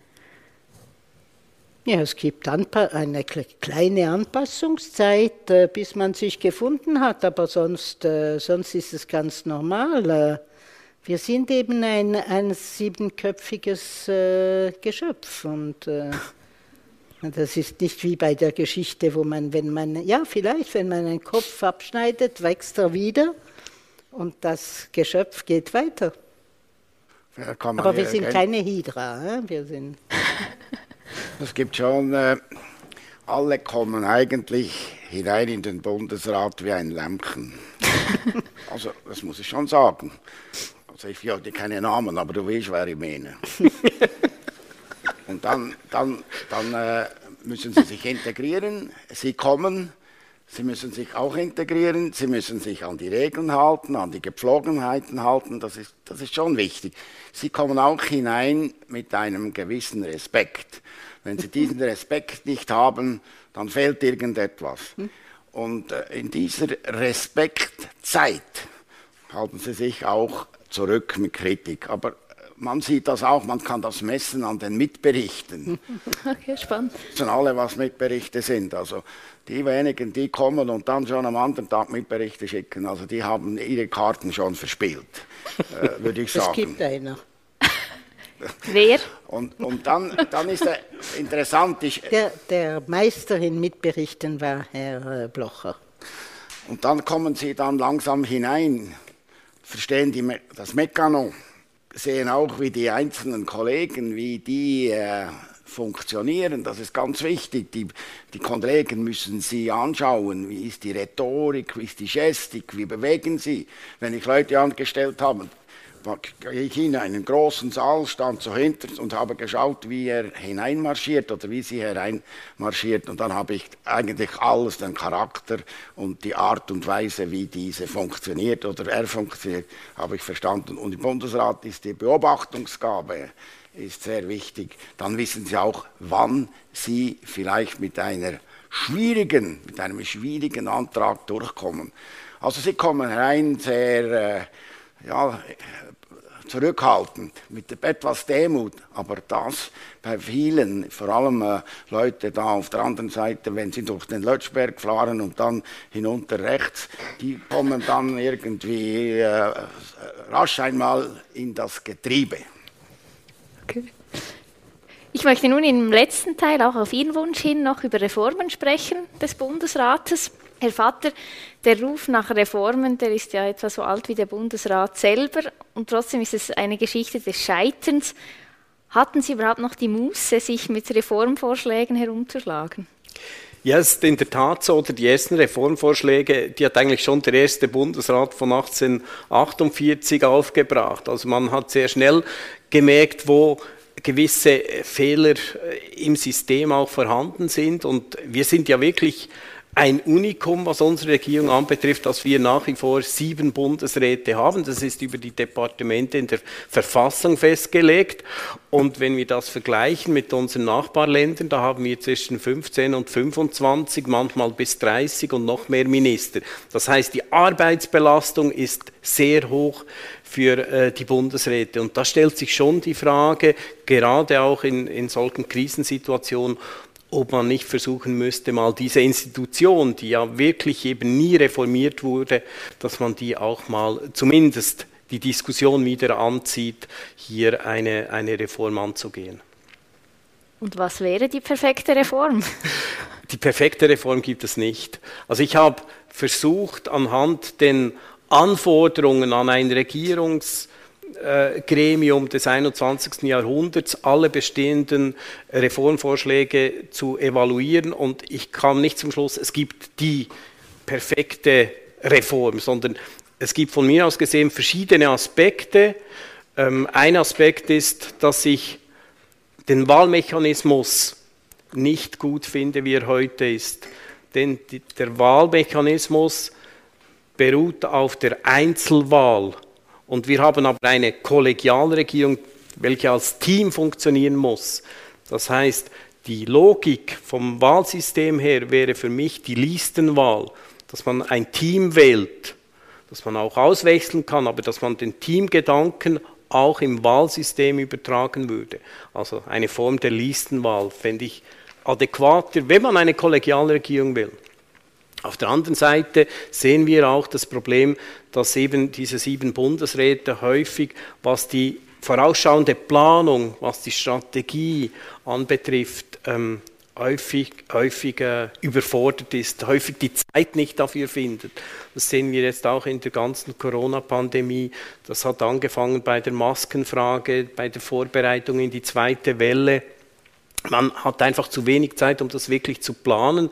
Ja, es gibt eine kle- kleine Anpassungszeit, äh, bis man sich gefunden hat, aber sonst, äh, sonst ist es ganz normal. Äh, wir sind eben ein, ein siebenköpfiges Geschöpf und (laughs) das ist nicht wie bei der Geschichte, wo man, wenn man, ja, vielleicht, wenn man einen Kopf abschneidet, wächst er wieder und das Geschöpf geht weiter. Ja, Aber wir sind keine Hydra, wir sind. Es gibt schon, äh, alle kommen eigentlich hinein in den Bundesrat wie ein Lämpchen. (laughs) also, das muss ich schon sagen. Also, ich habe keine Namen, aber du weißt, wer ich meine. (laughs) Und dann, dann, dann äh, müssen sie sich integrieren. Sie kommen, sie müssen sich auch integrieren, sie müssen sich an die Regeln halten, an die Gepflogenheiten halten. Das ist, das ist schon wichtig. Sie kommen auch hinein mit einem gewissen Respekt. Wenn sie diesen (laughs) Respekt nicht haben, dann fehlt irgendetwas. Und äh, in dieser Respektzeit halten sie sich auch zurück mit Kritik. Aber man sieht das auch, man kann das messen an den Mitberichten. (laughs) Okay, spannend. wissen alle, was Mitberichte sind. Also die wenigen, die kommen und dann schon am anderen Tag Mitberichte schicken, also die haben ihre Karten schon verspielt, äh, würde ich (laughs) Es sagen. gibt einer. (laughs) Wer? Und, und dann, dann ist er interessant, ich, Der, der Meister in Mitberichten war Herr äh, Blocher. und dann kommen sie dann langsam hinein, verstehen die, das Mekano, sehen auch, wie die einzelnen Kollegen, wie die äh, funktionieren. Das ist ganz wichtig. Die, die Kollegen müssen sie anschauen. Wie ist die Rhetorik, wie ist die Gestik, wie bewegen sie. Wenn ich Leute angestellt habe, ich in einen großen Saal, stand so hinter und habe geschaut, wie er hineinmarschiert oder wie sie hereinmarschiert. Und dann habe ich eigentlich alles, den Charakter und die Art und Weise, wie diese funktioniert oder er funktioniert, habe ich verstanden. Und im Bundesrat ist die Beobachtungsgabe ist sehr wichtig. Dann wissen Sie auch, wann Sie vielleicht mit einer schwierigen, mit einem schwierigen Antrag durchkommen. Also Sie kommen rein sehr, äh, ja, zurückhaltend, mit etwas Demut. Aber das bei vielen, vor allem äh, Leute da auf der anderen Seite, wenn sie durch den Lötschberg fahren und dann hinunter rechts, die kommen dann irgendwie äh, rasch einmal in das Getriebe. Ich möchte nun im letzten Teil auch auf Ihren Wunsch hin noch über Reformen sprechen des Bundesrates. Herr Vater, der Ruf nach Reformen, der ist ja etwa so alt wie der Bundesrat selber und trotzdem ist es eine Geschichte des Scheiterns. Hatten Sie überhaupt noch die Muße, sich mit Reformvorschlägen herumzuschlagen? Ja, es ist in der Tat so, oder die ersten Reformvorschläge, die hat eigentlich schon der erste Bundesrat von 1848 aufgebracht. Also man hat sehr schnell gemerkt, wo gewisse Fehler äh, im System auch vorhanden sind. Und wir sind ja wirklich ein Unikum, was unsere Regierung anbetrifft, dass wir nach wie vor sieben Bundesräte haben. Das ist über die Departemente in der Verfassung festgelegt. Und wenn wir das vergleichen mit unseren Nachbarländern, da haben wir zwischen 15 und 25, manchmal bis 30 und noch mehr Minister. Das heißt, die Arbeitsbelastung ist sehr hoch für äh, die Bundesräte. Und da stellt sich schon die Frage, gerade auch in, in solchen Krisensituationen, ob man nicht versuchen müsste, mal diese Institution, die ja wirklich eben nie reformiert wurde, dass man die auch mal zumindest die Diskussion wieder anzieht, hier eine, eine Reform anzugehen. Und was wäre die perfekte Reform? (laughs) Die perfekte Reform gibt es nicht. Also ich habe versucht, anhand den Anforderungen an ein Regierungsgremium des 21. Jahrhunderts alle bestehenden Reformvorschläge zu evaluieren und ich kam nicht zum Schluss, es gibt die perfekte Reform, sondern es gibt von mir aus gesehen verschiedene Aspekte. Ähm, ein Aspekt ist, dass ich den Wahlmechanismus nicht gut finde, wie er heute ist. Denn der Wahlmechanismus beruht auf der Einzelwahl. Und wir haben aber eine Kollegialregierung, welche als Team funktionieren muss. Das heißt, die Logik vom Wahlsystem her wäre für mich die Listenwahl, dass man ein Team wählt, dass man auch auswechseln kann, aber dass man den Teamgedanken auch im Wahlsystem übertragen würde. Also eine Form der Listenwahl fände ich adäquater, wenn man eine Kollegialregierung will. Auf der anderen Seite sehen wir auch das Problem, dass eben diese sieben Bundesräte häufig, was die vorausschauende Planung, was die Strategie anbetrifft, ähm, häufig, häufig äh, überfordert ist, häufig die Zeit nicht dafür findet. Das sehen wir jetzt auch in der ganzen Corona-Pandemie. Das hat angefangen bei der Maskenfrage, bei der Vorbereitung in die zweite Welle. Man hat einfach zu wenig Zeit, um das wirklich zu planen.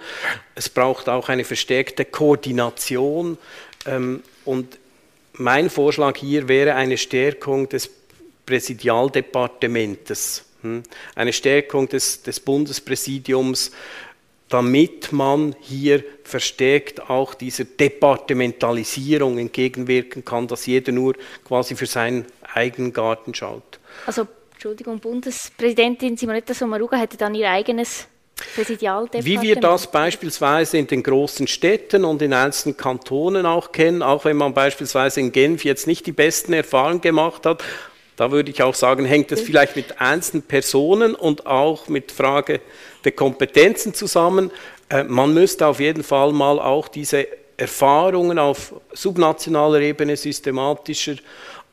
Es braucht auch eine verstärkte Koordination. Ähm, und mein Vorschlag hier wäre eine Stärkung des Präsidialdepartementes, hm? eine Stärkung des, des Bundespräsidiums, damit man hier verstärkt auch dieser Departementalisierung entgegenwirken kann, dass jeder nur quasi für seinen eigenen Garten schaut. Also, Entschuldigung, Bundespräsidentin Simonetta Sommaruga hätte dann ihr eigenes. Wie wir das beispielsweise in den großen Städten und in einzelnen Kantonen auch kennen, auch wenn man beispielsweise in Genf jetzt nicht die besten Erfahrungen gemacht hat, da würde ich auch sagen, hängt es vielleicht mit einzelnen Personen und auch mit Frage der Kompetenzen zusammen. Äh, man müsste auf jeden Fall mal auch diese Erfahrungen auf subnationaler Ebene systematischer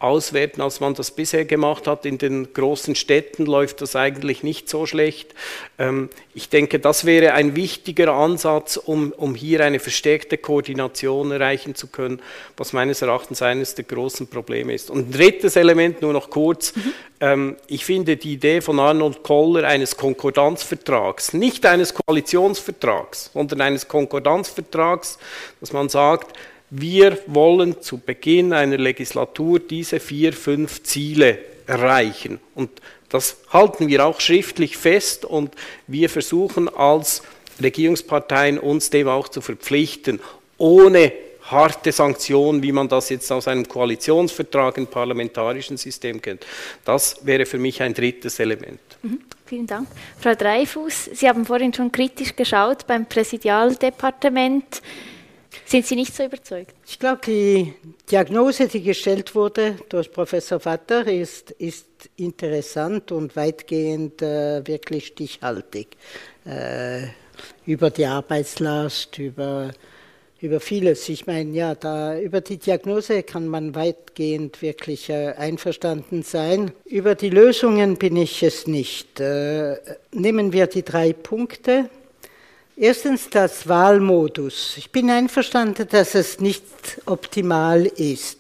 auswerten, als man das bisher gemacht hat. In den großen Städten läuft das eigentlich nicht so schlecht. Ähm, ich denke, das wäre ein wichtiger Ansatz, um, um hier eine verstärkte Koordination erreichen zu können, was meines Erachtens eines der großen Probleme ist. Und ein drittes Element, nur noch kurz. Mhm. Ähm, ich finde die Idee von Arnold Koller eines Konkordanzvertrags, nicht eines Koalitionsvertrags, sondern eines Konkordanzvertrags, dass man sagt, wir wollen zu Beginn einer Legislatur diese vier, fünf Ziele erreichen. Und das halten wir auch schriftlich fest und wir versuchen als Regierungsparteien uns dem auch zu verpflichten, ohne harte Sanktionen, wie man das jetzt aus einem Koalitionsvertrag im parlamentarischen System kennt. Das wäre für mich ein drittes Element. Mhm, vielen Dank. Frau Dreifuß, Sie haben vorhin schon kritisch geschaut beim Präsidialdepartement. Sind Sie nicht so überzeugt? Ich glaube, die Diagnose, die gestellt wurde durch Professor Vatter, ist, ist interessant und weitgehend äh, wirklich stichhaltig. Äh, über die Arbeitslast, über, über vieles. Ich meine, ja, da, über die Diagnose kann man weitgehend wirklich äh, einverstanden sein. Über die Lösungen bin ich es nicht. Äh, nehmen wir die drei Punkte Erstens das Wahlmodus. Ich bin einverstanden, dass es nicht optimal ist.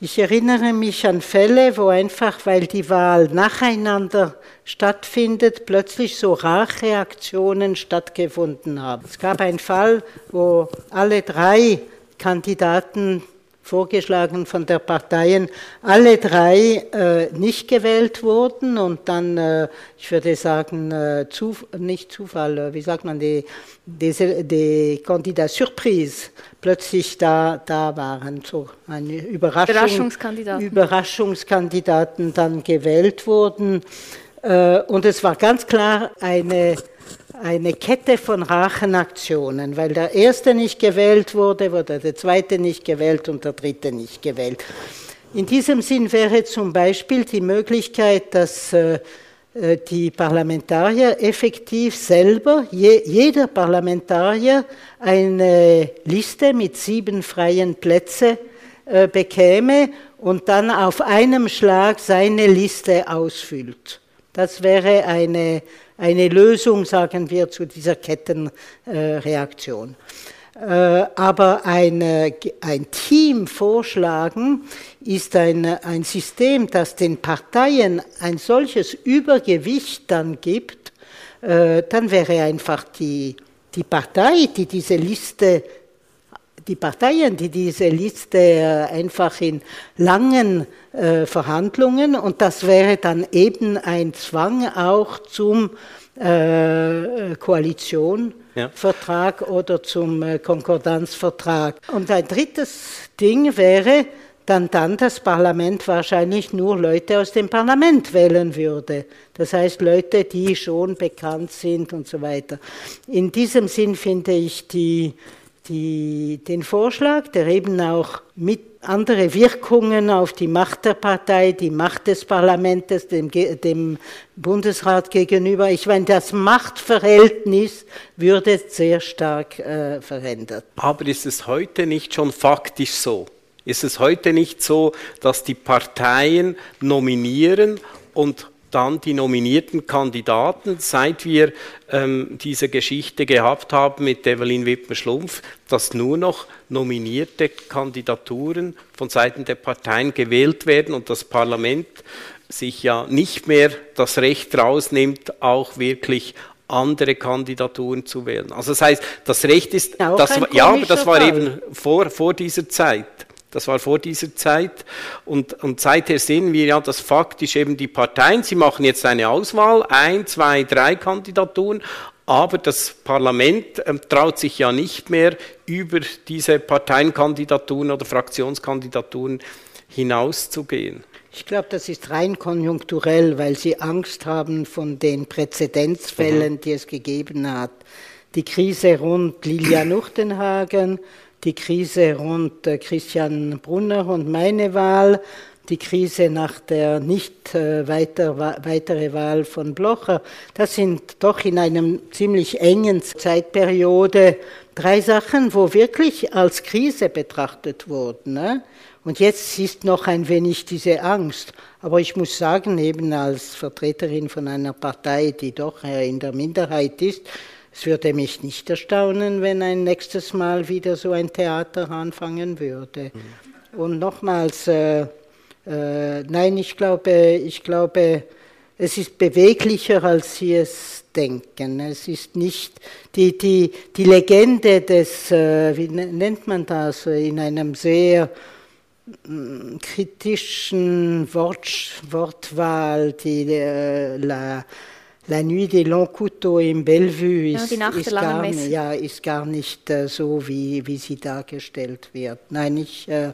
Ich erinnere mich an Fälle, wo einfach, weil die Wahl nacheinander stattfindet, plötzlich so Racheaktionen stattgefunden haben. Es gab einen Fall, wo alle drei Kandidaten vorgeschlagen von der Parteien, alle drei äh, nicht gewählt wurden und dann, äh, ich würde sagen, äh, Zuf nicht Zufall, äh, wie sagt man, die, diese, die Candidat Surprise plötzlich da, da waren, so eine Überraschung, Überraschungskandidaten. Überraschungskandidaten dann gewählt wurden. Äh, und es war ganz klar eine eine Kette von Rachenaktionen, weil der erste nicht gewählt wurde, wurde der zweite nicht gewählt und der dritte nicht gewählt. In diesem Sinn wäre zum Beispiel die Möglichkeit, dass äh, äh, die Parlamentarier effektiv selber, jeder Parlamentarier eine Liste mit sieben freien Plätzen äh, bekäme und dann auf einem Schlag seine Liste ausfüllt. Das wäre eine eine Lösung, sagen wir, zu dieser Kettenreaktion. Äh, aber ein, ein Team vorschlagen ist ein, ein System, das den Parteien ein solches Übergewicht dann gibt, äh, dann wäre einfach die, die Partei, die diese Liste die Parteien, die diese Liste äh, einfach in langen äh, Verhandlungen und das wäre dann eben ein Zwang auch zum äh, Koalitionvertrag ja. oder zum äh, Konkordanzvertrag. Und ein drittes Ding wäre, dann dann das Parlament wahrscheinlich nur Leute aus dem Parlament wählen würde. Das heißt Leute, die schon bekannt sind und so weiter. In diesem Sinn finde ich die, die, den Vorschlag, der eben auch mit andere Wirkungen auf die Macht der Partei, die Macht des Parlaments, dem, dem Bundesrat gegenüber. Ich meine, das Machtverhältnis würde sehr stark äh, verändert. Aber ist es heute nicht schon faktisch so? Ist es heute nicht so, dass die Parteien nominieren und dann die nominierten Kandidaten, seit wir ähm, diese Geschichte gehabt haben mit Evelyn Wittmer-Schlumpf, dass nur noch nominierte Kandidaturen von Seiten der Parteien gewählt werden und das Parlament sich ja nicht mehr das Recht rausnimmt, auch wirklich andere Kandidaturen zu wählen. Also das heißt, das Recht ist, das, ja, aber das war Fall. eben vor, vor dieser Zeit. Das war vor dieser Zeit. Und, und seither sehen wir ja, dass faktisch eben die Parteien, sie machen jetzt eine Auswahl, ein, zwei, drei Kandidaturen, aber das Parlament ähm, traut sich ja nicht mehr über diese Parteienkandidaturen oder Fraktionskandidaturen hinauszugehen. Ich glaube, das ist rein konjunkturell, weil sie Angst haben von den Präzedenzfällen, mhm. die es gegeben hat. Die Krise rund Lilian Uchtenhagen, die Krise rund äh, Christian Brunner und meine Wahl, die Krise nach der nicht äh, weiter, weitere Wahl von Blocher. Das sind doch in einem ziemlich engen Zeitperiode drei Sachen, wo wirklich als Krise betrachtet wurden. Ne? Und jetzt ist noch ein wenig diese Angst. Aber ich muss sagen, eben als Vertreterin von einer Partei, die doch in der Minderheit ist, es würde mich nicht erstaunen, wenn ein nächstes Mal wieder so ein Theater anfangen würde. Mhm. Und nochmals, äh, äh, nein, ich glaube, ich glaube, es ist beweglicher, als Sie es denken. Es ist nicht die, die, die Legende des, äh, wie nennt man das, in einem sehr mm, kritischen Wort, Wortwahl, die äh, la, La Nuit des Longs Couteaux im Bellevue ist, ja, ist, gar, ja, ist gar nicht äh, so, wie, wie sie dargestellt wird. Nein, ich, äh,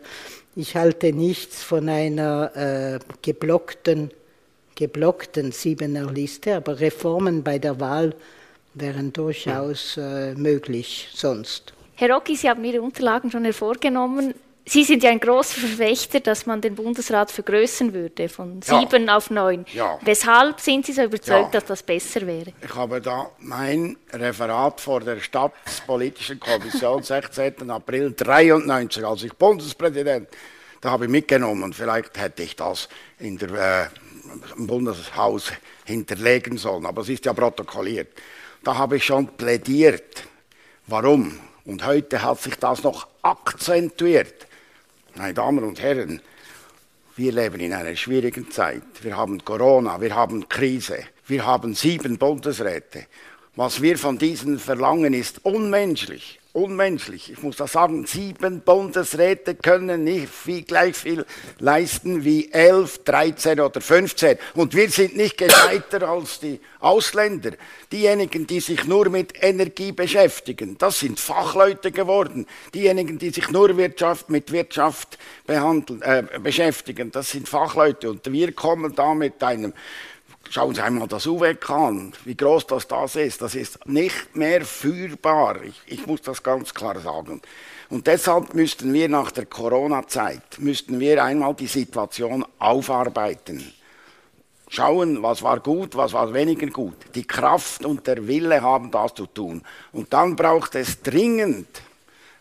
ich halte nichts von einer äh, geblockten, geblockten Siebener Liste, aber Reformen bei der Wahl wären durchaus äh, möglich sonst. Herr Rocki, Sie haben Ihre Unterlagen schon hervorgenommen. Sie sind ja ein großer Verfechter, dass man den Bundesrat vergrößern würde, von sieben ja. auf neun. Ja. Weshalb sind Sie so überzeugt, ja. dass das besser wäre? Ich habe da mein Referat vor der Stadtpolitischen Kommission (laughs) 16. April 1993, als ich Bundespräsident, da habe ich mitgenommen. Vielleicht hätte ich das in der, äh, im Bundeshaus hinterlegen sollen, aber es ist ja protokolliert. Da habe ich schon plädiert. Warum? Und heute hat sich das noch akzentuiert. Meine Damen und Herren, wir leben in einer schwierigen Zeit. Wir haben Corona, wir haben Krise, wir haben sieben Bundesräte. Was wir von diesen verlangen, ist unmenschlich unmenschlich. Ich muss das sagen, sieben Bundesräte können nicht viel, gleich viel leisten wie elf, dreizehn oder fünfzehn. Und wir sind nicht gescheiter als die Ausländer. Diejenigen, die sich nur mit Energie beschäftigen, das sind Fachleute geworden. Diejenigen, die sich nur Wirtschaft, mit Wirtschaft äh, beschäftigen, das sind Fachleute. Und wir kommen da mit einem Schauen Sie einmal das an, wie groß das das ist. Das ist nicht mehr führbar. Ich, ich muss das ganz klar sagen. Und deshalb müssten wir nach der Corona-Zeit, müssten wir einmal die Situation aufarbeiten. Schauen, was war gut, was war weniger gut. Die Kraft und der Wille haben das zu tun. Und dann braucht es dringend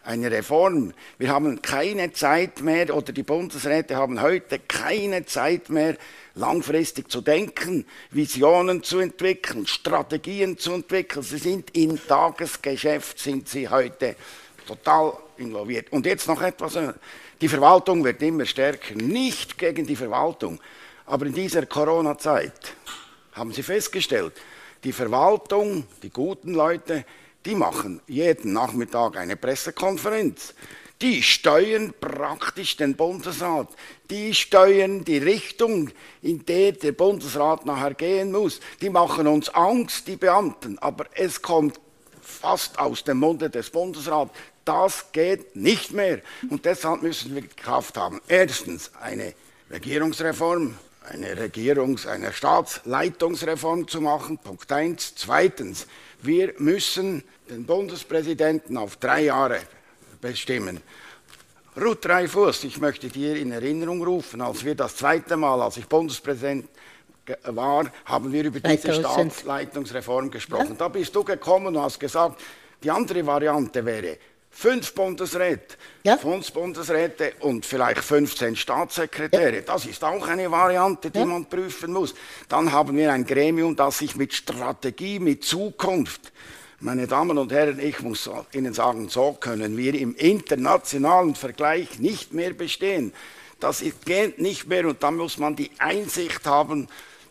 eine Reform. Wir haben keine Zeit mehr, oder die Bundesräte haben heute keine Zeit mehr, langfristig zu denken, Visionen zu entwickeln, Strategien zu entwickeln. Sie sind im Tagesgeschäft, sind sie heute total involviert. Und jetzt noch etwas, die Verwaltung wird immer stärker, nicht gegen die Verwaltung, aber in dieser Corona-Zeit haben Sie festgestellt, die Verwaltung, die guten Leute, die machen jeden Nachmittag eine Pressekonferenz. Die steuern praktisch den Bundesrat. Die steuern die Richtung, in der der Bundesrat nachher gehen muss. Die machen uns Angst, die Beamten. Aber es kommt fast aus dem Munde des Bundesrats. Das geht nicht mehr. Und deshalb müssen wir gekauft haben. Erstens eine Regierungsreform, eine Regierungs-, eine Staatsleitungsreform zu machen. Punkt eins. Zweitens, wir müssen den Bundespräsidenten auf drei Jahre bestimmen. Ruth Dreifuss, ich möchte dir in Erinnerung rufen, als wir das zweite Mal, als ich Bundespräsident war, haben wir über diese Staatsleitungsreform gesprochen. Ja? Da bist du gekommen und hast gesagt, die andere Variante wäre fünf Bundesräte, ja? fünf Bundesräte und vielleicht 15 Staatssekretäre. Ja. Das ist auch eine Variante, die ja. man prüfen muss. Dann haben wir ein Gremium, das sich mit Strategie, mit Zukunft meine Damen und Herren, ich muss Ihnen sagen, so können wir im internationalen Vergleich nicht mehr bestehen. Das geht nicht mehr und da muss man die Einsicht haben,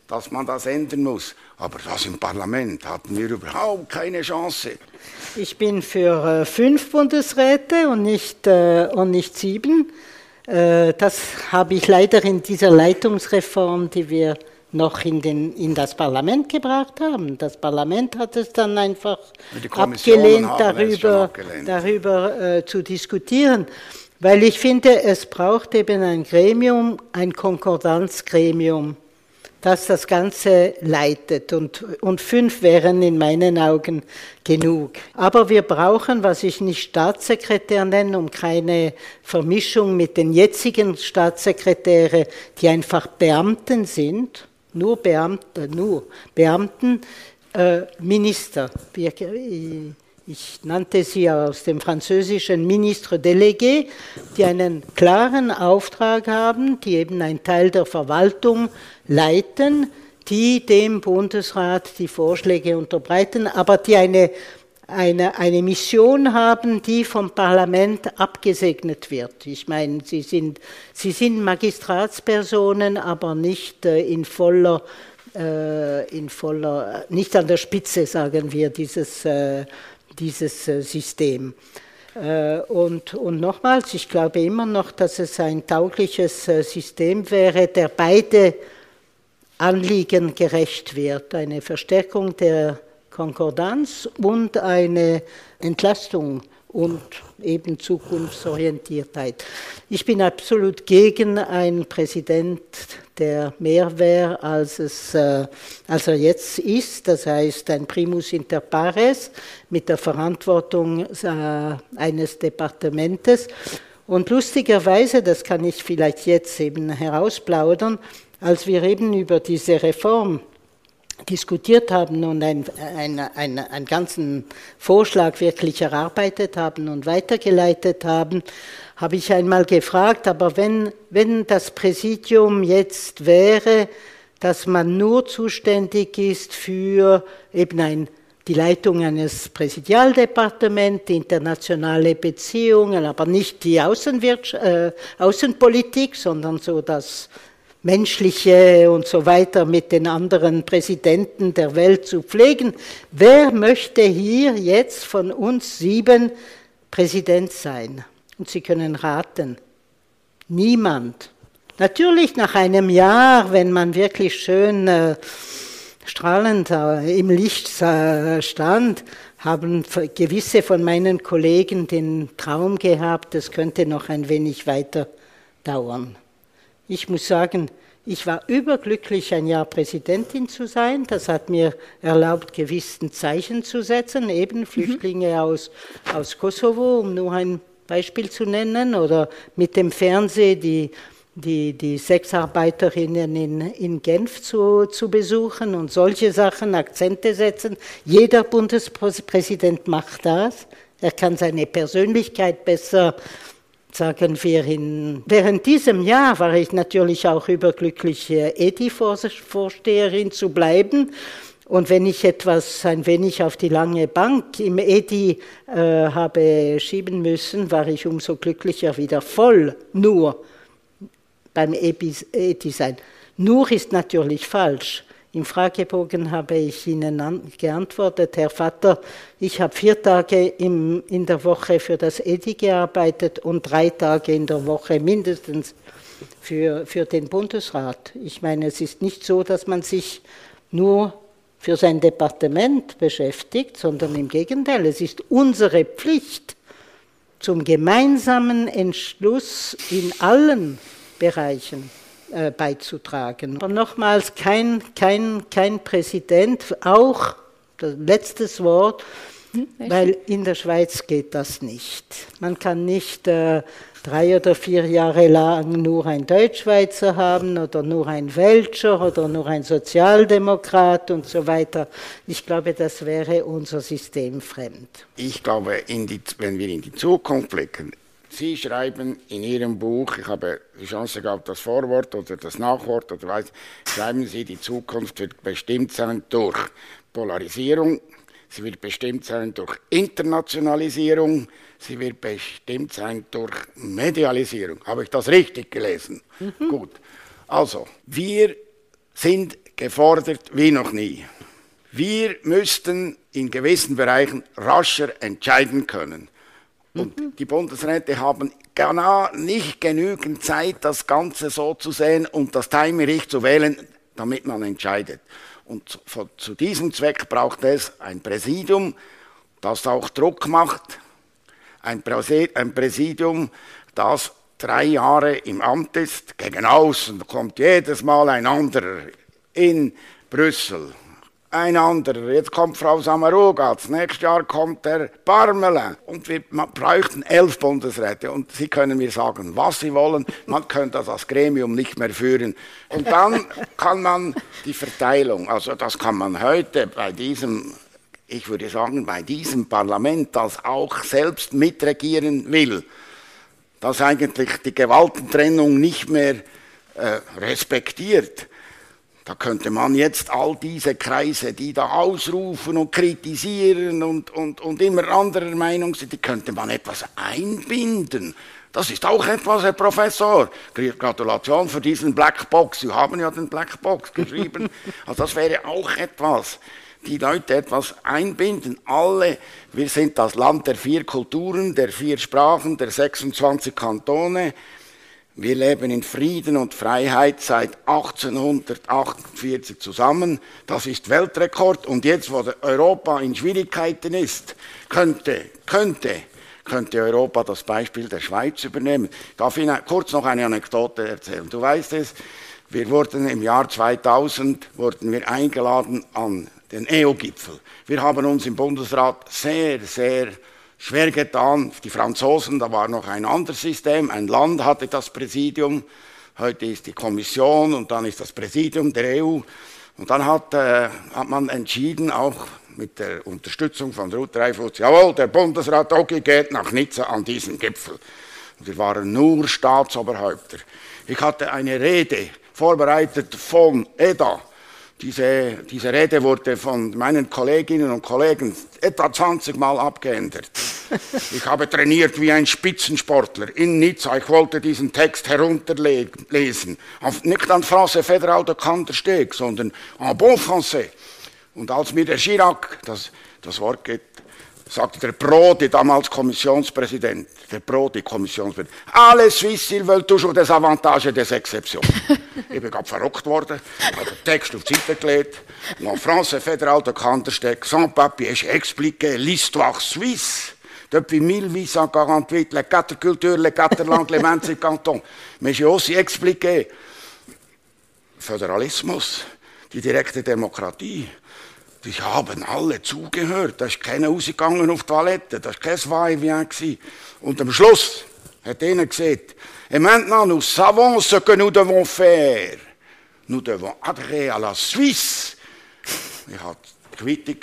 dass man das ändern muss. Aber das im Parlament hatten wir überhaupt keine Chance. Ich bin für äh, fünf Bundesräte und nicht, äh, und nicht sieben. Äh, das habe ich leider in dieser Leitungsreform, die wir noch in, den, in das Parlament gebracht haben. Das Parlament hat es dann einfach abgelehnt, darüber, abgelehnt. darüber äh, zu diskutieren, weil ich finde, es braucht eben ein Gremium, ein Konkordanzgremium, das das Ganze leitet. Und, und fünf wären in meinen Augen genug. Aber wir brauchen, was ich nicht Staatssekretär nenne, um keine Vermischung mit den jetzigen Staatssekretäre, die einfach Beamten sind, nur Beamte, nur Beamten, äh, Minister. Ich nannte sie aus dem französischen Ministre Délégué, die einen klaren Auftrag haben, die eben einen Teil der Verwaltung leiten, die dem Bundesrat die Vorschläge unterbreiten, aber die eine eine, eine Mission haben, die vom Parlament abgesegnet wird. Ich meine, sie sind, sie sind Magistratspersonen, aber nicht äh, in voller, äh, in voller, nicht an der Spitze, sagen wir, dieses, äh, dieses System. Und, und nochmals, ich glaube immer noch, dass es ein taugliches System wäre, der beide Anliegen gerecht wird. Eine Verstärkung der Konkordanz und eine Entlastung und eben Zukunftsorientiertheit. Ich bin absolut gegen einen Präsident, der mehr wäre, als, es, äh, als er jetzt ist. Das heißt, ein Primus inter pares mit der Verantwortung äh, eines Departementes. Und lustigerweise, das kann ich vielleicht jetzt eben herausplaudern, als wir eben über diese Reform diskutiert haben und einen ein, ein, ganzen Vorschlag wirklich erarbeitet haben und weitergeleitet haben, habe ich einmal gefragt, aber wenn, wenn das Präsidium jetzt wäre, dass man nur zuständig ist für eben ein, die Leitung eines Präsidialdepartements, internationale Beziehungen, aber nicht die Außenwirtschaft, äh, Außenpolitik, sondern so das menschliche und so weiter mit den anderen Präsidenten der Welt zu pflegen. Wer möchte hier jetzt von uns sieben Präsident sein? Und Sie können raten, niemand. Natürlich nach einem Jahr, wenn man wirklich schön äh, strahlend äh, im Licht äh, stand, haben gewisse von meinen Kollegen den Traum gehabt, es könnte noch ein wenig weiter dauern. Ich muss sagen, ich war überglücklich, ein Jahr Präsidentin zu sein. Das hat mir erlaubt, gewissen Zeichen zu setzen, eben Flüchtlinge mhm. aus, aus Kosovo, um nur ein Beispiel zu nennen, oder mit dem Fernsehen die, die, die Sexarbeiterinnen in, in Genf zu, zu besuchen und solche Sachen, Akzente setzen. Jeder Bundespräsident macht das. Er kann seine Persönlichkeit besser sagen wir, in, während diesem Jahr war ich natürlich auch überglücklich, EDI-Vorsteherin zu bleiben. Und wenn ich etwas ein wenig auf die lange Bank im EDI äh, habe schieben müssen, war ich umso glücklicher wieder voll nur beim EDI sein. Nur ist natürlich falsch. Im Fragebogen habe ich Ihnen geantwortet, Herr Vater, ich habe vier Tage im, in der Woche für das EDI gearbeitet und drei Tage in der Woche mindestens für, für den Bundesrat. Ich meine, es ist nicht so, dass man sich nur für sein Departement beschäftigt, sondern im Gegenteil, es ist unsere Pflicht, zum gemeinsamen Entschluss in allen Bereichen äh, beizutragen. Aber nochmals, kein, kein, kein Präsident, auch das letztes Wort, hm, weil in der Schweiz geht das nicht. Man kann nicht äh, drei oder vier Jahre lang nur ein Deutschschweizer haben oder nur ein Welcher oder nur ein Sozialdemokrat und so weiter. Ich glaube, das wäre unser System fremd. Ich glaube, die, wenn wir in die Zukunft blicken, Sie schreiben in Ihrem Buch, ich habe die Chance gehabt, das Vorwort oder das Nachwort oder weiß, schreiben Sie, die Zukunft wird bestimmt sein durch Polarisierung, sie wird bestimmt sein durch Internationalisierung, sie wird bestimmt sein durch Medialisierung. Habe ich das richtig gelesen? Mhm. Gut. Also, wir sind gefordert wie noch nie. Wir müssten in gewissen Bereichen rascher entscheiden können. Und die Bundesräte haben genau nicht genügend Zeit, das Ganze so zu sehen und das Timing zu wählen, damit man entscheidet. Und zu, zu diesem Zweck braucht es ein Präsidium, das auch Druck macht, ein Präsidium, das drei Jahre im Amt ist, gegen außen kommt jedes Mal ein anderer in Brüssel. Ein anderer. Jetzt kommt Frau Samarugatz. Nächstes Jahr kommt der Barmele. Und wir bräuchten elf Bundesräte. Und Sie können mir sagen, was Sie wollen. Man könnte das Gremium nicht mehr führen. Und dann (laughs) kann man die Verteilung, also das kann man heute bei diesem ich würde sagen, bei diesem Parlament, das auch selbst mitregieren will, das eigentlich die Gewaltentrennung nicht mehr äh, respektiert, da könnte man jetzt all diese Kreise, die da ausrufen und kritisieren und, und, und immer anderer Meinung sind, die könnte man etwas einbinden. Das ist auch etwas, Herr Professor. Gratulation für diesen Blackbox. Sie haben ja den Blackbox geschrieben. (laughs) Also das wäre auch etwas die Leute etwas einbinden. Alle, wir sind das Land der vier Kulturen, der vier Sprachen, der 26 Kantone. Wir leben in Frieden und Freiheit seit 1848 zusammen. Das ist Weltrekord. Und jetzt, wo Europa in Schwierigkeiten ist, könnte, könnte, könnte Europa das Beispiel der Schweiz übernehmen. Ich darf Ihnen kurz noch eine Anekdote erzählen. Du weißt es, wir wurden im Jahr 2000 wurden wir eingeladen an den EU-Gipfel. Wir haben uns im Bundesrat sehr, sehr schwer getan. Die Franzosen, da war noch ein anderes System, ein Land hatte das Präsidium, heute ist die Kommission und dann ist das Präsidium der EU. Und dann hat, äh, hat man entschieden, auch mit der Unterstützung von Ruth Dreifuss, jawohl, der Bundesrat Ogi geht nach Nizza an diesen Gipfel. Und wir waren nur Staatsoberhäupter. Ich hatte eine Rede vorbereitet von EDA, diese, diese Rede wurde von meinen Kolleginnen und Kollegen etwa 20 Mal abgeändert. (laughs) Ich habe trainiert wie ein Spitzensportler in Nizza. Ich wollte diesen Text herunterlesen. Nicht an Français Fédéral de Kantersteg, sondern en bon français. Und als mir der Chirac das, das Wort geht, sagte der Prodi, damals Kommissionspräsident, der Prodi, Kommissionspräsident, alle Suisse, ils veulent toujours des avantages des exceptions. (laughs) ich bin gerade verrückt worden, habe den Text auf die Seite gelegt, en français fédéral de Kantersteg, sans papier, j'ai expliqué l'histoire suisse. Depuis 1848, les quatre cultures, les quatre (laughs) langues, les 25 cantons. Mais j'ai aussi expliqué Föderalismus, die direkte Demokratie, die haben alle zugehört. Da ist keiner rausgegangen auf die Toilette. Da war kein Va-et-vient. Und am Schluss hat einer gesagt, et maintenant nous savons ce que nous devons faire. Nous devons adhérer à la Suisse. Ich habe die Quittung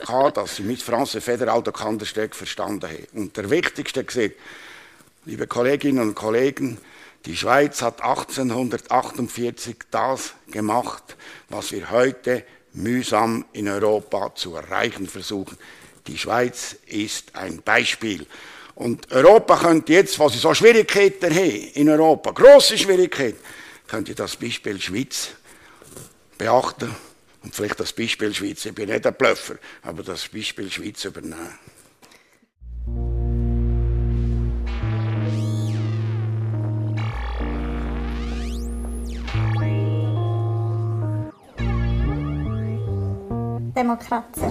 gehabt, dass sie mit Franze Federal der Kandersteg verstanden haben. Und der Wichtigste gesagt, liebe Kolleginnen und Kollegen, die Schweiz hat 1848 das gemacht, was wir heute mühsam in Europa zu erreichen versuchen. Die Schweiz ist ein Beispiel. Und Europa könnte jetzt, was sie so Schwierigkeiten haben, in Europa, große Schwierigkeiten, könnte das Beispiel Schweiz beachten und vielleicht das Beispiel Schweiz, ich bin nicht ein Blöffer, aber das Beispiel Schweiz übernehmen. Demokracja.